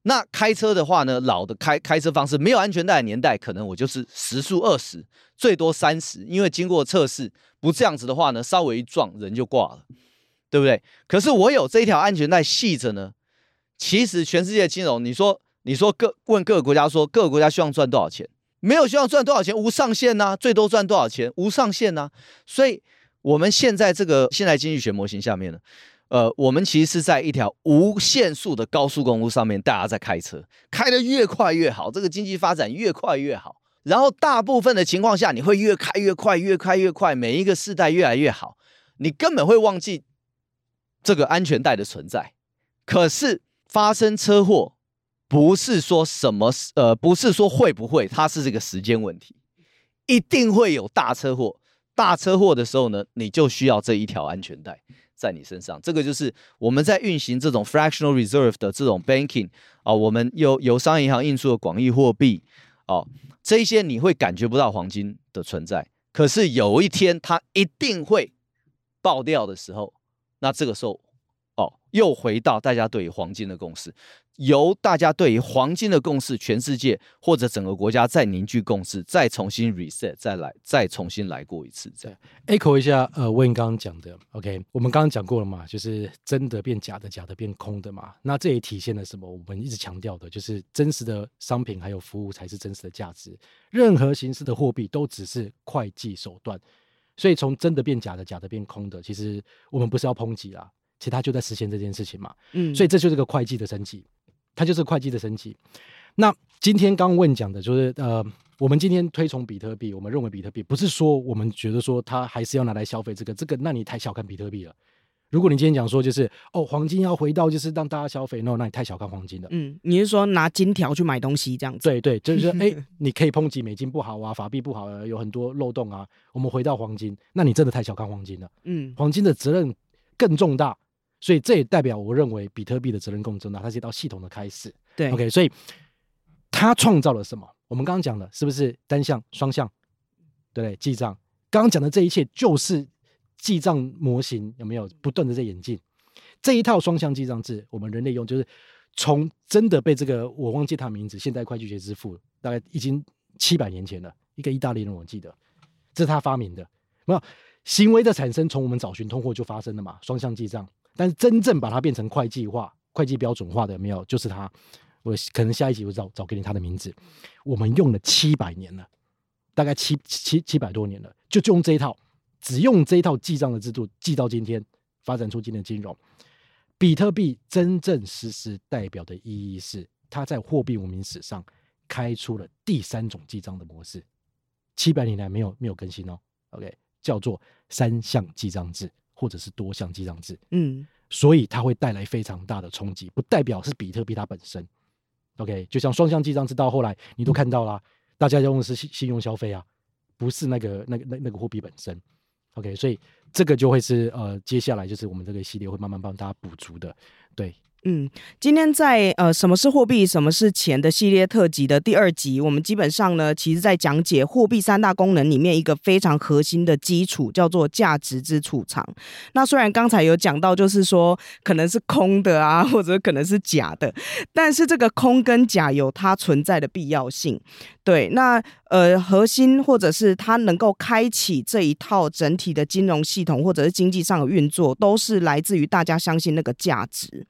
A: 那开车的话呢，老的开开车方式没有安全带的年代，可能我就是时速二十，最多三十，因为经过测试，不这样子的话呢，稍微一撞人就挂了，对不对？可是我有这一条安全带系着呢，其实全世界金融，你说你说各问各个国家说各个国家希望赚多少钱？没有希望赚多少钱，无上限呐、最多赚多少钱，无上限呐、所以我们现在这个现代经济学模型下面呢，呃，我们其实是在一条无限速的高速公路上面，大家在开车，开得越快越好，这个经济发展越快越好。然后大部分的情况下，你会越开越快，越开越快，每一个世代越来越好，你根本会忘记这个安全带的存在。可是发生车祸。不是说什么呃，不是说会不会，它是这个时间问题，一定会有大车祸。大车祸的时候呢，你就需要这一条安全带在你身上。这个就是我们在运行这种 fractional reserve 的这种 banking 啊，我们由由商业银行印出的广义货币哦，这些你会感觉不到黄金的存在。可是有一天它一定会爆掉的时候，那这个时候哦，又回到大家对于黄金的共识。由大家对于黄金的共识，全世界或者整个国家再凝聚共识，再重新 reset，再来，再重新来过一次，这样
B: echo 一下。呃，温刚刚讲的，OK，我们刚刚讲过了嘛，就是真的变假的，假的变空的嘛。那这也体现了什么？我们一直强调的，就是真实的商品还有服务才是真实的价值。任何形式的货币都只是会计手段。所以从真的变假的，假的变空的，其实我们不是要抨击啦，其实它就在实现这件事情嘛。嗯，所以这就是个会计的升级。它就是会计的升级。那今天刚问讲的就是，呃，我们今天推崇比特币，我们认为比特币不是说我们觉得说它还是要拿来消费这个这个，那你太小看比特币了。如果你今天讲说就是哦，黄金要回到就是让大家消费，那那你太小看黄金了。
C: 嗯，你是说拿金条去买东西这样子？
B: 对对，就是说，哎、欸，你可以抨击美金不好啊，法币不好啊，有很多漏洞啊。我们回到黄金，那你真的太小看黄金了。嗯，黄金的责任更重大。所以这也代表，我认为比特币的责任更重大，它是一道系统的开始。
C: 对
B: ，OK，所以它创造了什么？我们刚刚讲的是不是单向、双向？对不对？记账，刚刚讲的这一切就是记账模型有没有不断的在演进？这一套双向记账制，我们人类用就是从真的被这个我忘记他名字，现代会计学之父，大概已经七百年前了，一个意大利人，我记得这是他发明的。没有行为的产生，从我们找寻通货就发生了嘛，双向记账。但是真正把它变成会计化、会计标准化的没有，就是他。我可能下一集我找找给你他的名字。我们用了七百年了，大概七七七百多年了，就就用这一套，只用这一套记账的制度记到今天，发展出今天金融。比特币真正实施代表的意义是，它在货币文明史上开出了第三种记账的模式，七百年来没有没有更新哦。OK，叫做三项记账制。或者是多项记账制，嗯，所以它会带来非常大的冲击，不代表是比特币它本身。OK，就像双向记账制到后来，你都看到了，大家用的是信信用消费啊，不是那个那个那那个货币本身。OK，所以这个就会是呃，接下来就是我们这个系列会慢慢帮大家补足的，对。
C: 嗯，今天在呃，什么是货币，什么是钱的系列特辑的第二集，我们基本上呢，其实在讲解货币三大功能里面一个非常核心的基础，叫做价值之储藏。那虽然刚才有讲到，就是说可能是空的啊，或者可能是假的，但是这个空跟假有它存在的必要性。对，那呃，核心或者是它能够开启这一套整体的金融系统，或者是经济上的运作，都是来自于大家相信那个价值。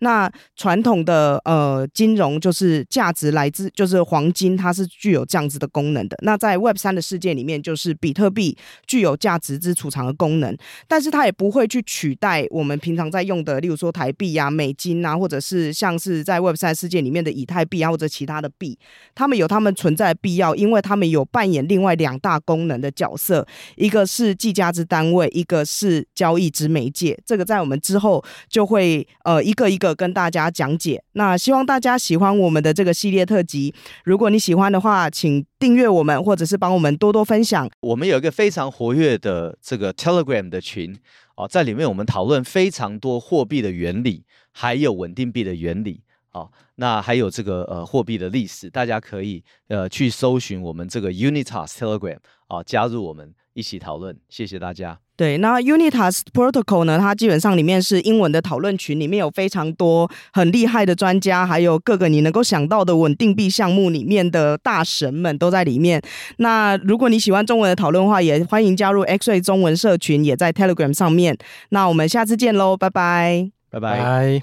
C: 那传统的呃金融就是价值来自就是黄金，它是具有这样子的功能的。那在 Web 三的世界里面，就是比特币具有价值之储藏的功能，但是它也不会去取代我们平常在用的，例如说台币啊、美金啊，或者是像是在 Web 三世界里面的以太币啊，或者其他的币，它们有它们存在的必要，因为他们有扮演另外两大功能的角色，一个是计价之单位，一个是交易之媒介。这个在我们之后就会呃一个一个跟大家讲解。那希望大家喜欢我们的这个系列特辑。如果你喜欢的话，请订阅我们，或者是帮我们多多分享。
A: 我们有一个非常活跃的这个 Telegram 的群哦，在里面我们讨论非常多货币的原理，还有稳定币的原理。好，那还有这个呃货币的历史，大家可以呃去搜寻我们这个 Unitas Telegram 啊，加入我们一起讨论。谢谢大家。
C: 对，那 Unitas Protocol 呢，它基本上里面是英文的讨论群，里面有非常多很厉害的专家，还有各个你能够想到的稳定币项目里面的大神们都在里面。那如果你喜欢中文的讨论的话，也欢迎加入 XREX 中文社群，也在 Telegram 上面。那我们下次见喽，拜拜，
A: 拜拜。